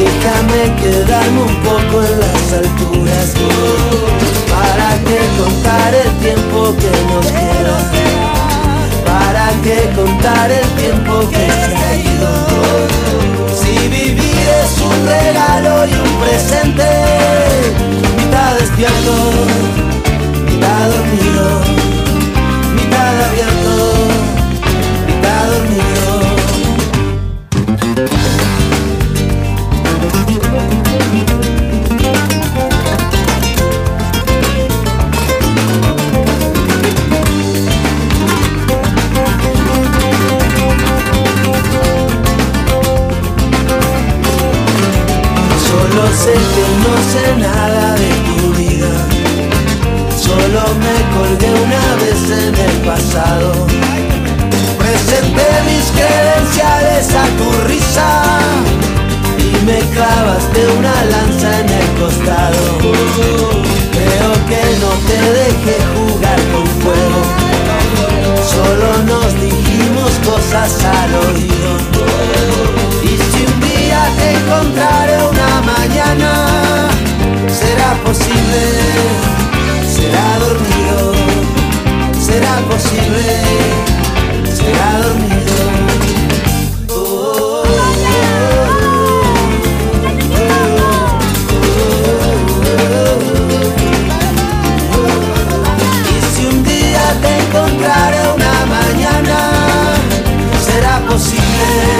Déjame quedarme un poco en las alturas. Para que contar el tiempo que nos queda Para que contar el tiempo que se ha ido. Si vivir es un regalo y un presente Mitad despierto, mitad dormido Mitad abierto, mitad dormido. Sé que no sé nada de tu vida, solo me colgué una vez en el pasado. Presenté mis credenciales a tu risa y me clavaste una lanza en el costado. Creo que no te dejé jugar con fuego, solo nos dijimos cosas al oído. Y si un día te mañana, será posible, será dormido, será posible, será dormido. Te encontraré una mañana, será posible,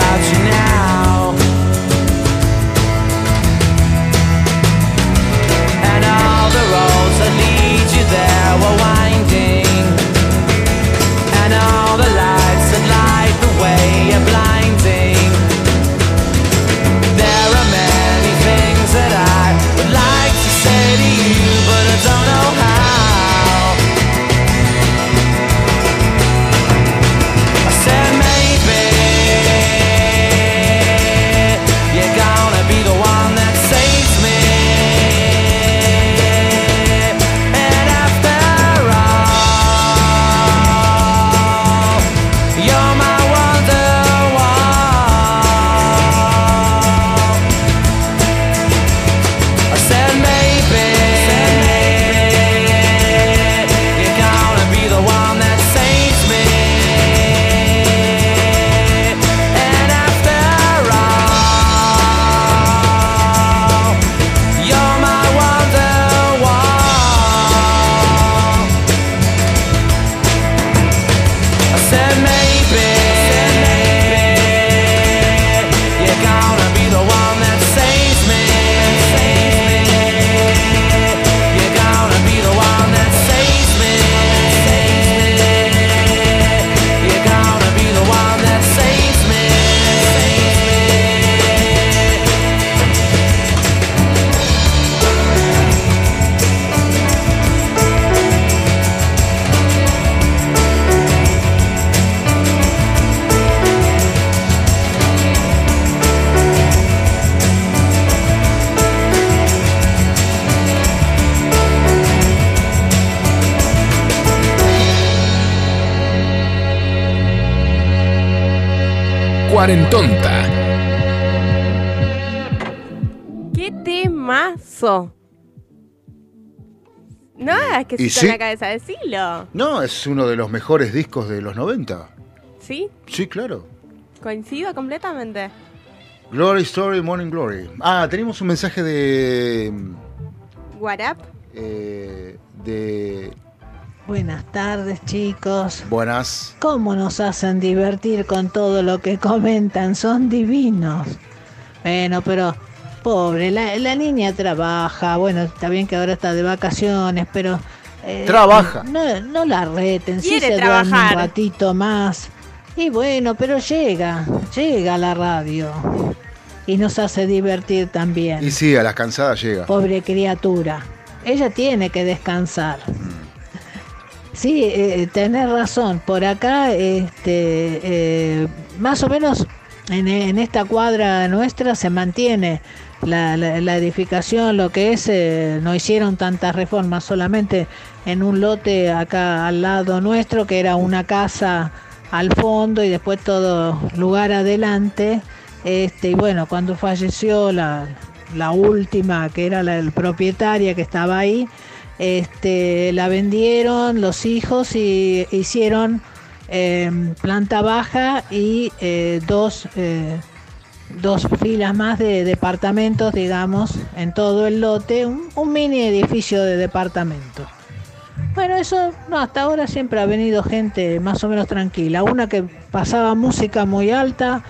saudade que se sí. en la cabeza, decilo. No, es uno de los mejores discos de los 90. ¿Sí? Sí, claro. Coincido completamente. Glory Story, Morning Glory. Ah, tenemos un mensaje de. What up? eh, de. Buenas tardes, chicos. Buenas. ¿Cómo nos hacen divertir con todo lo que comentan? Son divinos. Bueno, pero pobre, la, la niña trabaja. Bueno, está bien que ahora está de vacaciones, pero... eh, Trabaja. No, no la reten, sí Quiere se duerme trabajar. un ratito más. Y bueno, pero llega, llega a la radio. Y nos hace divertir también. Y sí, a las cansadas llega. Pobre criatura. Ella tiene que descansar. Sí, eh, tenés razón. Por acá, este, eh, más o menos en, en esta cuadra nuestra se mantiene la, edificación, lo que es, eh, no hicieron tantas reformas, solamente en un lote acá al lado nuestro, que era una casa al fondo y después todo lugar adelante. Este, y bueno, cuando falleció la, la última, que era la propietaria que estaba ahí, este, la vendieron los hijos y hicieron eh, planta baja y eh, dos, dos filas más de departamentos, digamos, en todo el lote, un, mini edificio de departamento. Bueno, eso no, hasta ahora siempre ha venido gente más o menos tranquila. Una que pasaba música muy alta,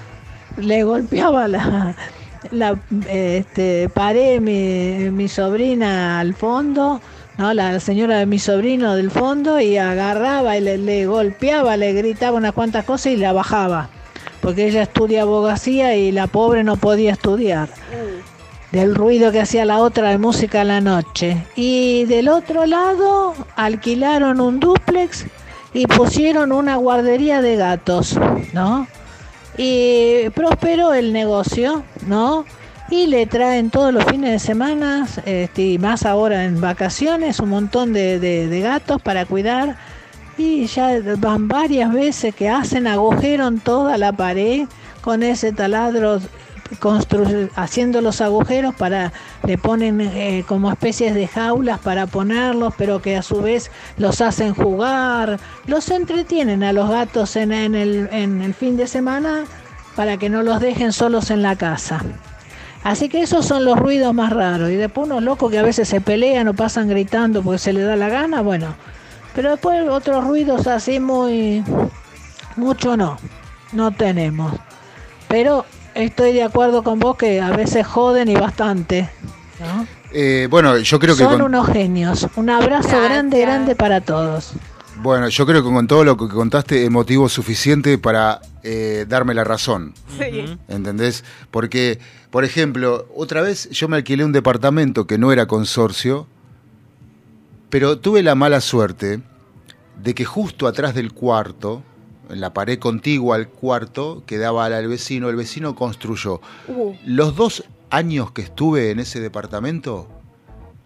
le golpeaba la, la este, pared mi, mi sobrina al fondo, no, la señora de mi sobrino del fondo y agarraba y le, le golpeaba, le gritaba unas cuantas cosas y la bajaba, porque ella estudia abogacía y la pobre no podía estudiar del ruido que hacía la otra de música a la noche. Y del otro lado alquilaron un dúplex y pusieron una guardería de gatos, ¿no? Y prosperó el negocio, ¿no? Y le traen todos los fines de semana, este, y más ahora en vacaciones, un montón de, de- de gatos para cuidar. Y ya van varias veces que hacen agujero en toda la pared con ese taladro haciendo los agujeros para le ponen eh, como especies de jaulas para ponerlos pero que a su vez los hacen jugar. Los entretienen a los gatos en, en el, en el fin de semana para que no los dejen solos en la casa. Así que esos son los ruidos más raros. Y después unos locos que a veces se pelean o pasan gritando porque se les da la gana. Bueno pero después otros ruidos así muy mucho no no tenemos pero estoy de acuerdo con vos que a veces joden y bastante. ¿no? Eh, bueno, yo creo que Son con, unos genios. Un abrazo grande, grande para todos. bueno, yo creo que con todo lo que contaste es motivo suficiente para eh, darme la razón. Sí. ¿Entendés? Porque, por ejemplo, otra vez yo me alquilé un departamento que no era consorcio, pero tuve la mala suerte de que justo atrás del cuarto, en la pared contigua al cuarto, que daba al vecino, el vecino construyó. Uh, Los dos años que estuve en ese departamento,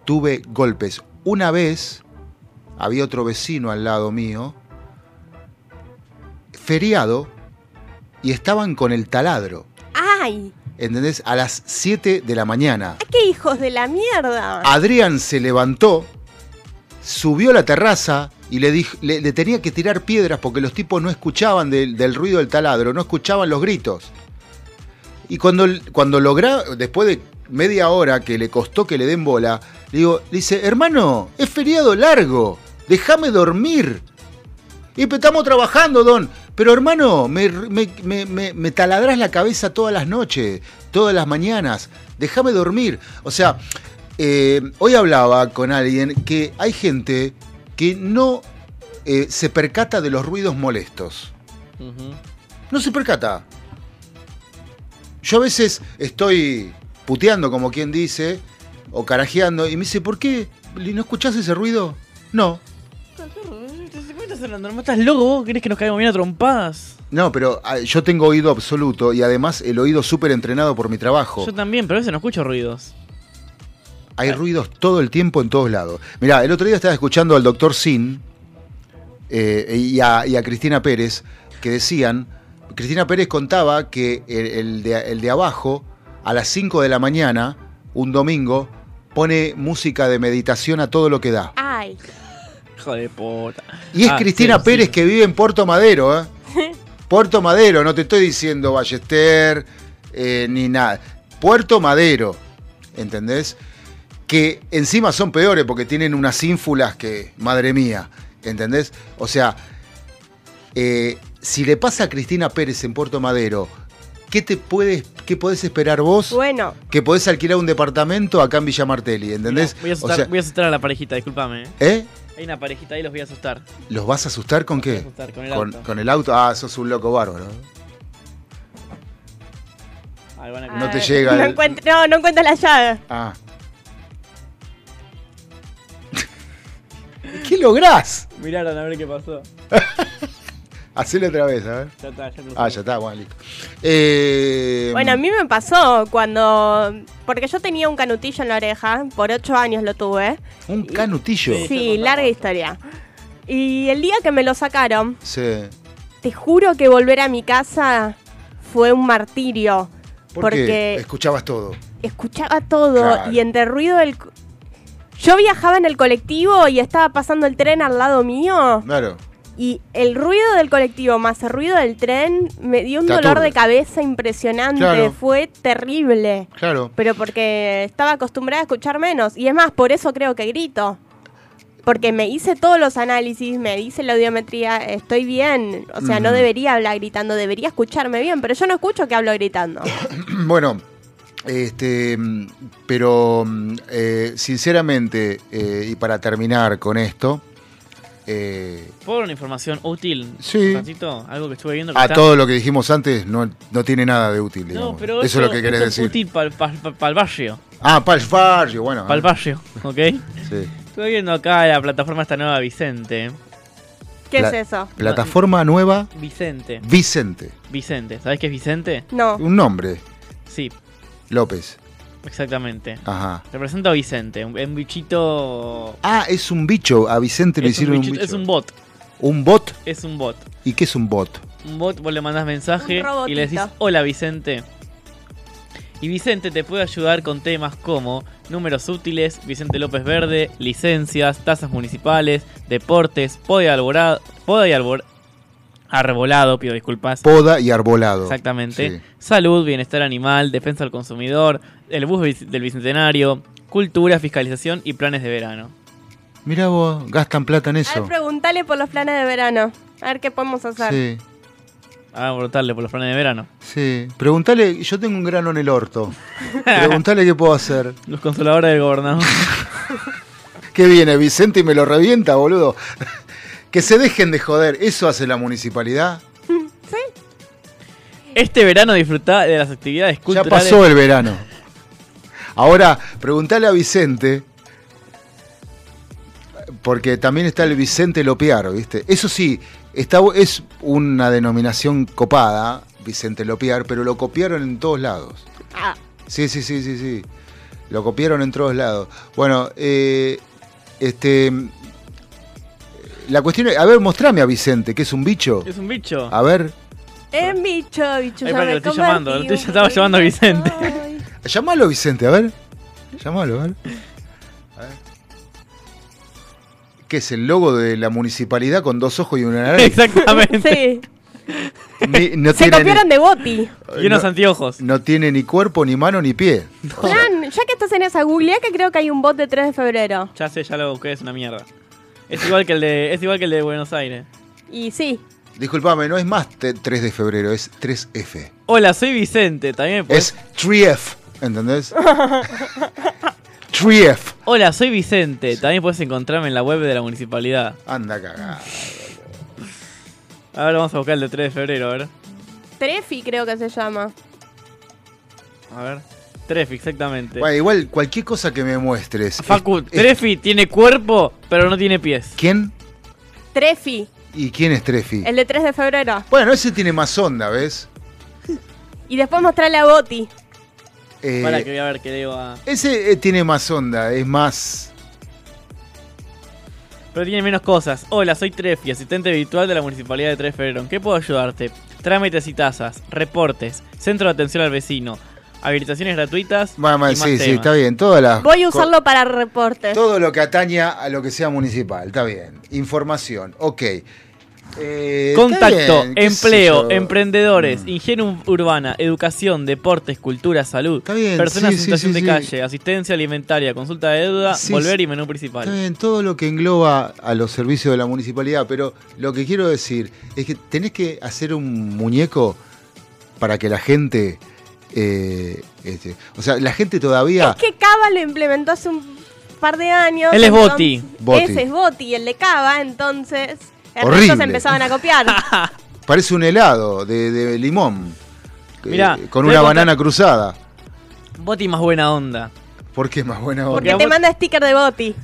tuve golpes. Una vez, había otro vecino al lado mío, feriado, y estaban con el taladro. ¡Ay! ¿Entendés? A las 7 de la mañana. ¡Qué hijos de la mierda! Adrián se levantó, subió a la terraza y le, dij- le, tenía que tirar piedras porque los tipos no escuchaban del, ruido del taladro, no escuchaban los gritos. Y cuando, cuando logra, después de media hora que le costó que le den bola, le digo, dice, hermano, es feriado largo, déjame dormir. Y estamos trabajando, don. Pero hermano, me, me, me, me- me taladrás la cabeza todas las noches, todas las mañanas. Déjame dormir. O sea, eh, hoy hablaba con alguien que hay gente que no eh, se percata de los ruidos molestos. No se percata. Yo a veces estoy puteando, como quien dice, o carajeando, y me dice, ¿por qué? ¿No escuchás ese ruido? No. ¿Qué estás hablando? ¿No estás loco vos? ¿Querés que nos caigamos bien a trompadas? No, pero ah, yo tengo oído absoluto y además el oído súper entrenado por mi trabajo. Yo también, pero a veces no escucho ruidos. Hay ruidos todo el tiempo en todos lados. Mirá, el otro día estaba escuchando al doctor Sin eh, y, a, y a Cristina Pérez que decían Cristina Pérez contaba que el, el de, el de abajo, a las 5 de la mañana, un domingo, pone música de meditación a todo lo que da. Ay. Hijo de puta. Y es Ah, Cristina sí, Pérez sí. que vive en Puerto Madero, ¿eh? Puerto Madero, no te estoy diciendo Ballester eh, ni nada. Puerto Madero, ¿entendés? Que encima son peores porque tienen unas ínfulas que, madre mía, ¿entendés? O sea, eh, si le pasa a Cristina Pérez en Puerto Madero, ¿qué te puedes, qué podés esperar vos? Bueno, Que podés alquilar un departamento acá en Villa Martelli, ¿entendés? Voy a, O asustar, sea, voy a asustar a la parejita, discúlpame. eh. ¿Eh? Hay una parejita ahí, los voy a asustar. ¿Los vas a asustar con qué? asustar con el con, auto. con el auto. Ah, sos un loco bárbaro. Ay, van a- No te llega No, el- encuentro, no, no encuentro la llave. Ah. ¿Qué lográs? Miraron a ver qué pasó. Hacelo otra vez, a ver. Ya está, ya Ah, ya está, bueno, listo. Eh, Bueno, a mí me pasó cuando. Porque yo tenía un canutillo en la oreja, por ocho años lo tuve. Un canutillo. Sí, larga historia. Y el día que me lo sacaron, Sí. te juro que volver a mi casa fue un martirio. ¿Por porque qué? Escuchabas todo. escuchaba todo Claro. y entre ruido del... Yo viajaba en el colectivo y estaba pasando el tren al lado mío Claro. y el ruido del colectivo más el ruido del tren me dio un Te dolor aturde. de cabeza impresionante, Claro. fue terrible. Claro. Pero porque estaba acostumbrada a escuchar menos y es más, por eso creo que grito. Porque me hice todos los análisis, me hice la audiometría, estoy bien. O sea, no Ujú. debería hablar gritando, debería escucharme bien, pero yo no escucho que hablo gritando. bueno, este, pero eh, sinceramente, eh, y para terminar con esto, eh, ¿Puedo dar una información útil? Sí. Francito? Algo que estuve viendo que a está- todo lo que dijimos antes no, no tiene nada de útil, digamos. No, pero eso, es lo que querés es decir. útil para el barrio. Ah, para el barrio, bueno. Para el barrio, ¿ok? Sí. Estuve viendo acá la plataforma esta nueva Vicente. ¿Qué Pla- es eso? Plataforma nueva Vicente. Vicente. Vicente. ¿Sabes qué es Vicente? No. Un nombre, Sí, López. exactamente. Ajá. Representa a Vicente, un, un bichito. Ah, es un bicho. A Vicente le un hicieron un, bicho. es un bot. ¿Un bot? Es un bot. ¿Y qué es un bot? Un bot, vos le mandás mensaje y le decís, hola Vicente. Y Vicente te puede ayudar con temas como números útiles, Vicente López Verde, licencias, tasas municipales, deportes, poda y alborado, poda y albor- arbolado, pido disculpas. Poda y arbolado. Exactamente. Sí. Salud, bienestar animal, defensa del consumidor, el bus del bicentenario, cultura, fiscalización y planes de verano. Mira vos, gastan plata en A eso. ver, preguntale por los planes de verano. A ver qué podemos hacer. Sí, Ah, brotarle por los planes de verano. sí. Preguntale, yo tengo un grano en el orto. Preguntale qué puedo hacer. Los consoladores del gobernador. ¿Qué viene, Vicente y me lo revienta, boludo? que se dejen de joder. ¿Eso hace la municipalidad? Este verano disfrutá de las actividades Ya culturales. pasó el verano. Ahora, preguntale a Vicente. Porque también está el Vicente Lopiar, ¿viste? Eso sí, está, es una denominación copada, Vicente Lopiar, pero lo copiaron en todos lados. Ah, Sí, sí, sí, sí, sí. Lo copiaron en todos lados. Bueno, eh, este. La cuestión es. A ver, mostrame a Vicente, que es un bicho. Es un bicho. A ver, es bicho, bicho. Ay, para lo estoy llamando, lo estoy- ya estaba llamando a Vicente. llamalo, Vicente, a ver. Llamalo, a ver. A ver. ¿Qué es el logo de la municipalidad con dos ojos y una nariz? Exactamente. Sí. Ni- no Se copiaron de Boti. Y unos no- anteojos. No tiene ni cuerpo, ni mano, ni pie. Fran, ya que estás en esa googlea que creo que hay un bot de 3 de febrero. Ya sé, ya lo busqué, es una mierda. Es igual que el de, es igual que el de Buenos Aires. Y sí. Disculpame, no es más te- 3 de febrero, es 3F. Hola, soy Vicente. También podés- Es 3F, ¿entendés? 3F. Hola, soy Vicente. También puedes encontrarme en la web de la municipalidad. Anda cagada. A ver, vamos a buscar el de 3 de febrero, a ver. Trefi creo que se llama. A ver. Trefi, exactamente. Bueno, igual cualquier cosa que me muestres. Facu, es- es- Trefi tiene cuerpo, pero no tiene pies. ¿Quién? Trefi, ¿Y quién es Trefi? el de 3 de febrero. Bueno, ese tiene más onda, ¿ves? Y después mostrarle a Boti. Eh, Para que voy a ver qué le digo a. Ese eh, tiene más onda, es más. Pero tiene menos cosas. Hola, soy Trefi, asistente virtual de la municipalidad de 3 de febrero. ¿En qué puedo ayudarte? trámites y tasas, reportes, centro de atención al vecino, habilitaciones gratuitas. Mamá, y más sí, sí, está bien. Todas las Voy a usarlo para reportes. Todo lo que ataña a lo que sea municipal, está bien. Información, ok. Eh, está Contacto, bien, empleo, emprendedores, higiene urbana, educación, deportes, cultura, salud, bien, personas sí, en situación sí, de sí. calle, asistencia alimentaria, consulta de deuda, Sí, volver y menú principal. Está bien, todo lo que engloba a los servicios de la municipalidad, pero lo que quiero decir es que tenés que hacer un muñeco para que la gente. Eh, este, o sea, la gente todavía. Es que Cava lo implementó hace un par de años. Él es entonces- Boti. Boti. Ese es Boti, el de Cava, entonces. El Horrible. resto se empezaban a copiar. Parece un helado de, de limón. eh, Mirá, con una banana cruzada. Boti más buena onda. ¿Por qué más buena onda? Porque te manda sticker de Boti.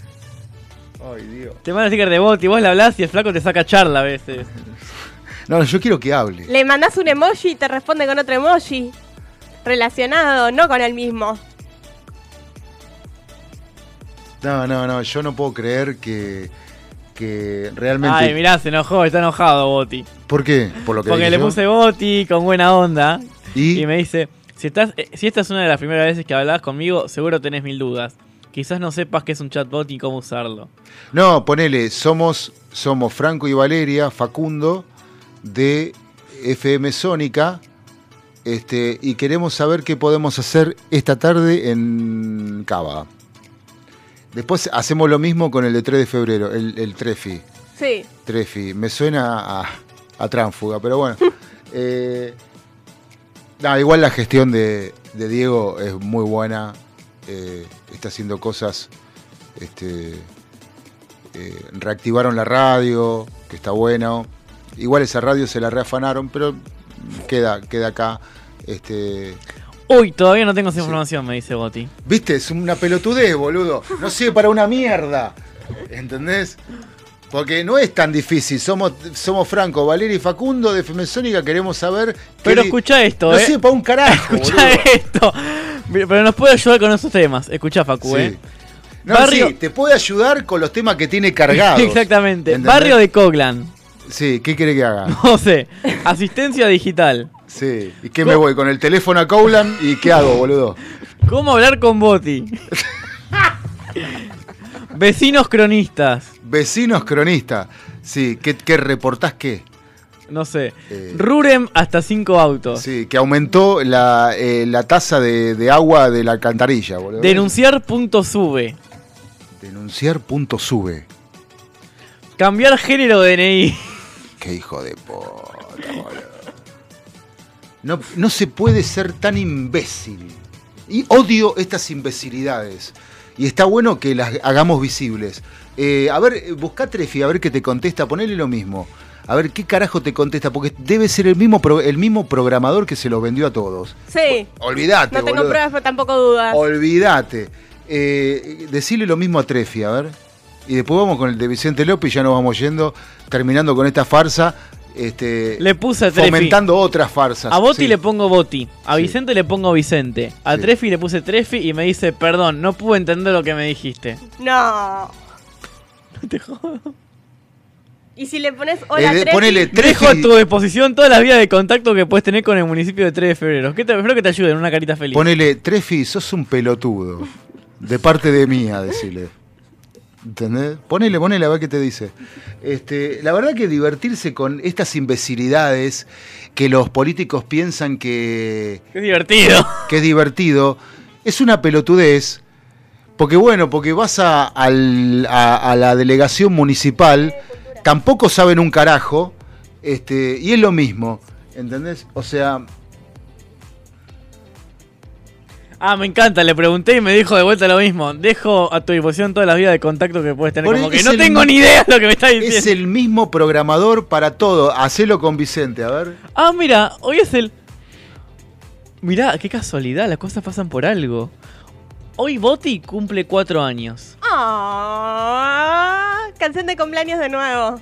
Ay, Dios. Te manda sticker de Boti, vos le hablás y el flaco te saca charla a veces. No, no, yo quiero que hable. Le mandás un emoji y te responde con otro emoji. Relacionado, no con el mismo. No, no, no, yo no puedo creer que, que realmente. Ay, mirá, se enojó, está enojado Boti. ¿Por qué? Por lo que Porque le yo? puse Boti con buena onda. ¿Y? me dice, si, estás, eh, si esta es una de las primeras veces que hablas conmigo, seguro tenés mil dudas. Quizás no sepas qué es un chatbot ni cómo usarlo. No, ponele, somos, somos Franco y Valeria, Facundo, de FM Sónica, este, y queremos saber qué podemos hacer esta tarde en Cava. Después hacemos lo mismo con el de 3 de febrero, el, el Trefi. Sí. Trefi. Me suena a, a tránfuga, pero bueno. Eh, no, igual la gestión de, de Diego es muy buena. eh, está haciendo cosas. Este, eh, reactivaron la radio, que está bueno. Igual esa radio se la reafanaron, pero queda, queda acá. Este, Uy, todavía no tengo esa información, me dice Boti. Viste, es una pelotudez, boludo. No sirve para una mierda. ¿Entendés? Porque no es tan difícil. Somos, somos Franco, Valeria y Facundo de Femesónica. Queremos saber. Pero escucha esto, No eh. sirve para un carajo. Escucha esto. Pero nos puede ayudar con esos temas. Escucha, Facu, Sí. eh. No, Barrio- sí, te puede ayudar con los temas que tiene cargados. Exactamente. ¿Entendés? Barrio de Coglan. Sí, ¿qué quiere que haga? No sé. Asistencia digital. Sí. ¿Y qué me voy? ¿Con el teléfono a Coulan? ¿Y qué hago, boludo? ¿Cómo hablar con Boti? Vecinos cronistas. Vecinos cronistas. Sí, ¿qué, qué reportás qué? No sé. Rurem hasta cinco autos. Sí, que aumentó la, eh, la tasa de, de agua de la alcantarilla, boludo. Denunciar punto sube. Denunciar punto sube. Cambiar género DNI. Qué hijo de puta, boludo. No, no se puede ser tan imbécil. Y odio estas imbecilidades. Y está bueno que las hagamos visibles. Eh, a ver, busca Trefi, a ver qué te contesta, ponele lo mismo. A ver qué carajo te contesta, porque debe ser el mismo, pro- el mismo programador que se lo vendió a todos. Sí. Olvídate, No tengo boludo. pruebas, pero tampoco dudas. Olvídate. Eh, decirle lo mismo a Trefi, a ver. Y después vamos con el de Vicente López y ya nos vamos yendo, terminando con esta farsa. Este, Le puse a Trefi. Fomentando otras farsas. A Boti Sí. le pongo Boti. A Vicente le pongo Vicente. A Trefi le puse Trefi y me dice, perdón, no pude entender lo que me dijiste. No. Te jodo. Y si le pones hola Eh, Trefi, ponele Dejo a tu disposición todas las vías de contacto que puedes tener con el municipio de 3 de febrero. ¿Qué te, espero que te ayuden, una carita feliz. Ponele, Trefi, sos un pelotudo. De parte de mía, decirle. ¿Entendés? Ponele, ponele a ver qué te dice. Este, la verdad que divertirse con estas imbecilidades que los políticos piensan que, Qué divertido. que es divertido, es una pelotudez. Porque bueno, porque vas a, al- a- a la delegación municipal, tampoco saben un carajo, este, y es lo mismo, ¿entendés? O sea, Ah, me encanta, le pregunté y me dijo de vuelta lo mismo. Dejo a tu disposición todas las vías de contacto que puedes tener. Por Como que no tengo ni idea de lo que me está diciendo. es el mismo programador para todo. Hacelo con Vicente, a ver. Ah, mira, hoy es el. Mirá, qué casualidad, las cosas pasan por algo. Hoy Boti cumple cuatro años. Ah, canción de cumpleaños de nuevo.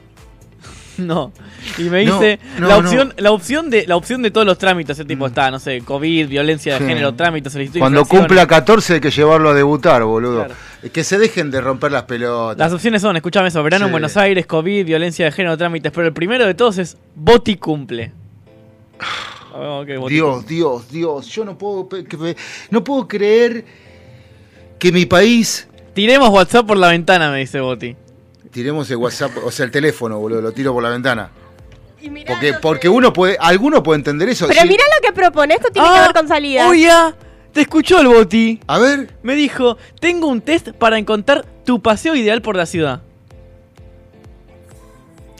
No. Y me dice no, la no. opción, la opción de, la opción de todos los trámites, el tipo está, no sé, COVID, violencia de Sí. género, trámites, solicitud. Cuando cumpla 14 hay que llevarlo a debutar, boludo. Claro. Que se dejen de romper las pelotas. Las opciones son, escúchame eso, verano en. Buenos Aires, COVID, violencia de género, trámites, pero el primero de todos es Boti cumple. A ver, ok, Boti. Dios, Dios, Dios. Yo no puedo, no puedo creer que mi país. Tiremos WhatsApp por la ventana, me dice Boti. Tiremos el WhatsApp, o sea, el teléfono, boludo, lo tiro por la ventana. Porque, porque uno puede, alguno puede entender eso. Pero sí. mira lo que propone, esto tiene Ah, que ver con salida. Oye, te escuchó el Boti. A ver. Me dijo, tengo un test para encontrar tu paseo ideal por la ciudad.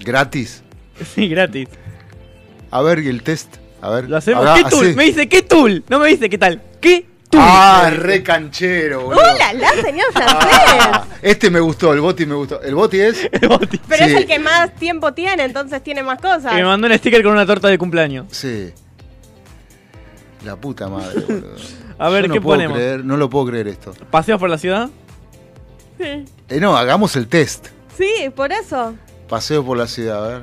Gratis. Sí, gratis. A ver, y el test. A ver. Lo hacemos. Haga- ¿Qué tool? hacé. Me dice, ¿qué tool? No me dice, ¿qué tal? ¿Qué Ah, re canchero, boludo. ¡Hola, la señor francés! Ah, este me gustó, el boti me gustó. ¿El boti es? El Boti. Pero Sí. es el que más tiempo tiene, entonces tiene más cosas. Que me mandó un sticker con una torta de cumpleaños. Sí. La puta madre, boludo. A ver, Yo no ¿qué puedo ponemos? creer- no lo puedo creer esto. ¿Paseos por la ciudad? Sí. Eh, no, hagamos el test. Sí, por eso. Paseo por la ciudad, a ver.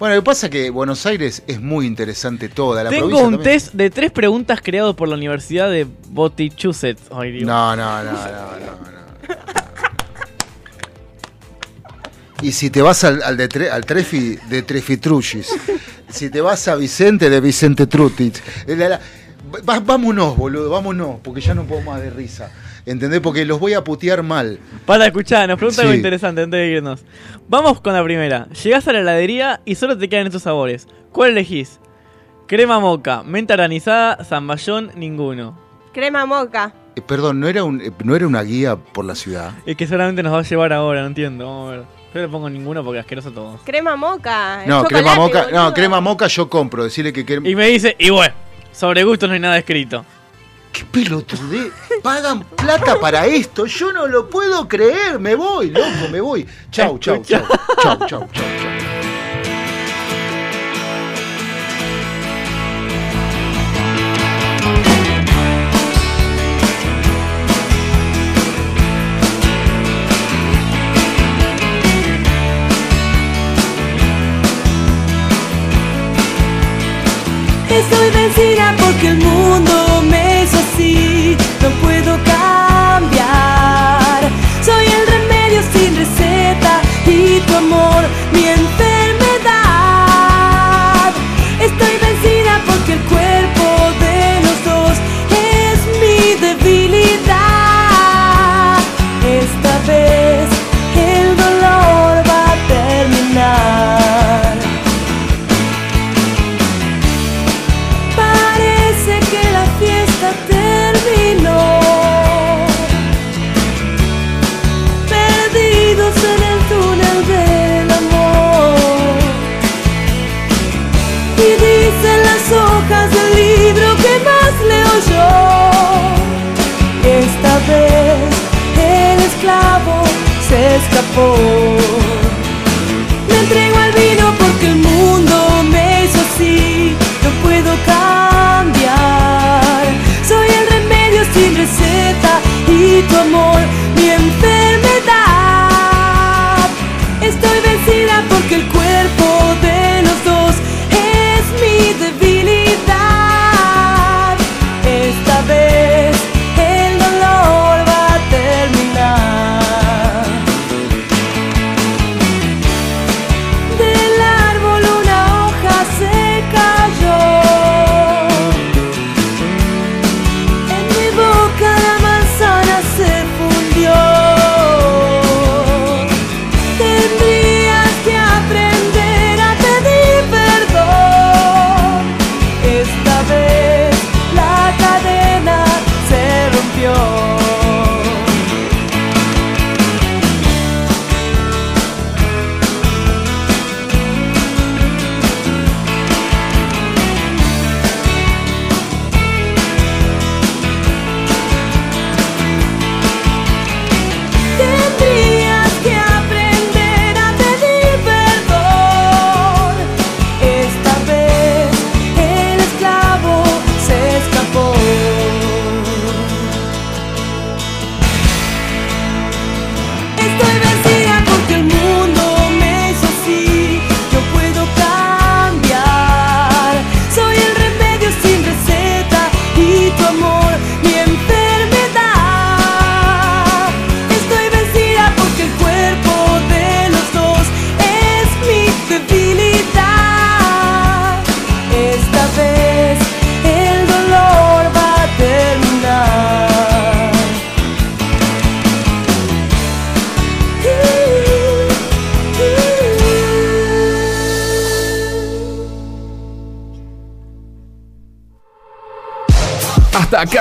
Bueno, lo que pasa es que Buenos Aires es muy interesante toda. La Tengo provincia un también. test de tres preguntas creado por la Universidad de. Ay, Dios. No, no, no, no, no, no. Y si te vas al, al, de tre- al Trefi de Trefitruchis, si te vas a Vicente de Vicente Trutis, eh, vámonos, boludo, vámonos, porque ya no puedo más de risa. ¿Entendés? Porque los voy a putear mal. Para escuchar, nos pregunta algo interesante antes de irnos. Vamos con la primera. Llegás a la heladería y solo te quedan estos sabores. ¿Cuál elegís? Crema moca, menta granizada, zamballón, ninguno. Crema moca. Eh, perdón, ¿no era, un, eh, ¿no era una guía por la ciudad? Es que solamente nos va a llevar ahora, no entiendo. Vamos a ver. Yo le pongo ninguno porque asqueroso todos. Crema moca. No, crema moca, no, crema moca yo compro, decirle que crema... Y me dice, y bueno, sobre gustos no hay nada escrito. ¿Qué pelotudez? Pagan plata para esto, yo no lo puedo creer, me voy, loco, me voy. Chau, chau, chau, chau, chau, chau, chau. Estoy vencida porque el mundo cambiar. Soy el remedio sin receta y tu amor mi Me entrego al vino porque el mundo me hizo así, no puedo cambiar. Soy el remedio sin receta y tu amor mi enfermedad. Estoy vencida porque el cuerpo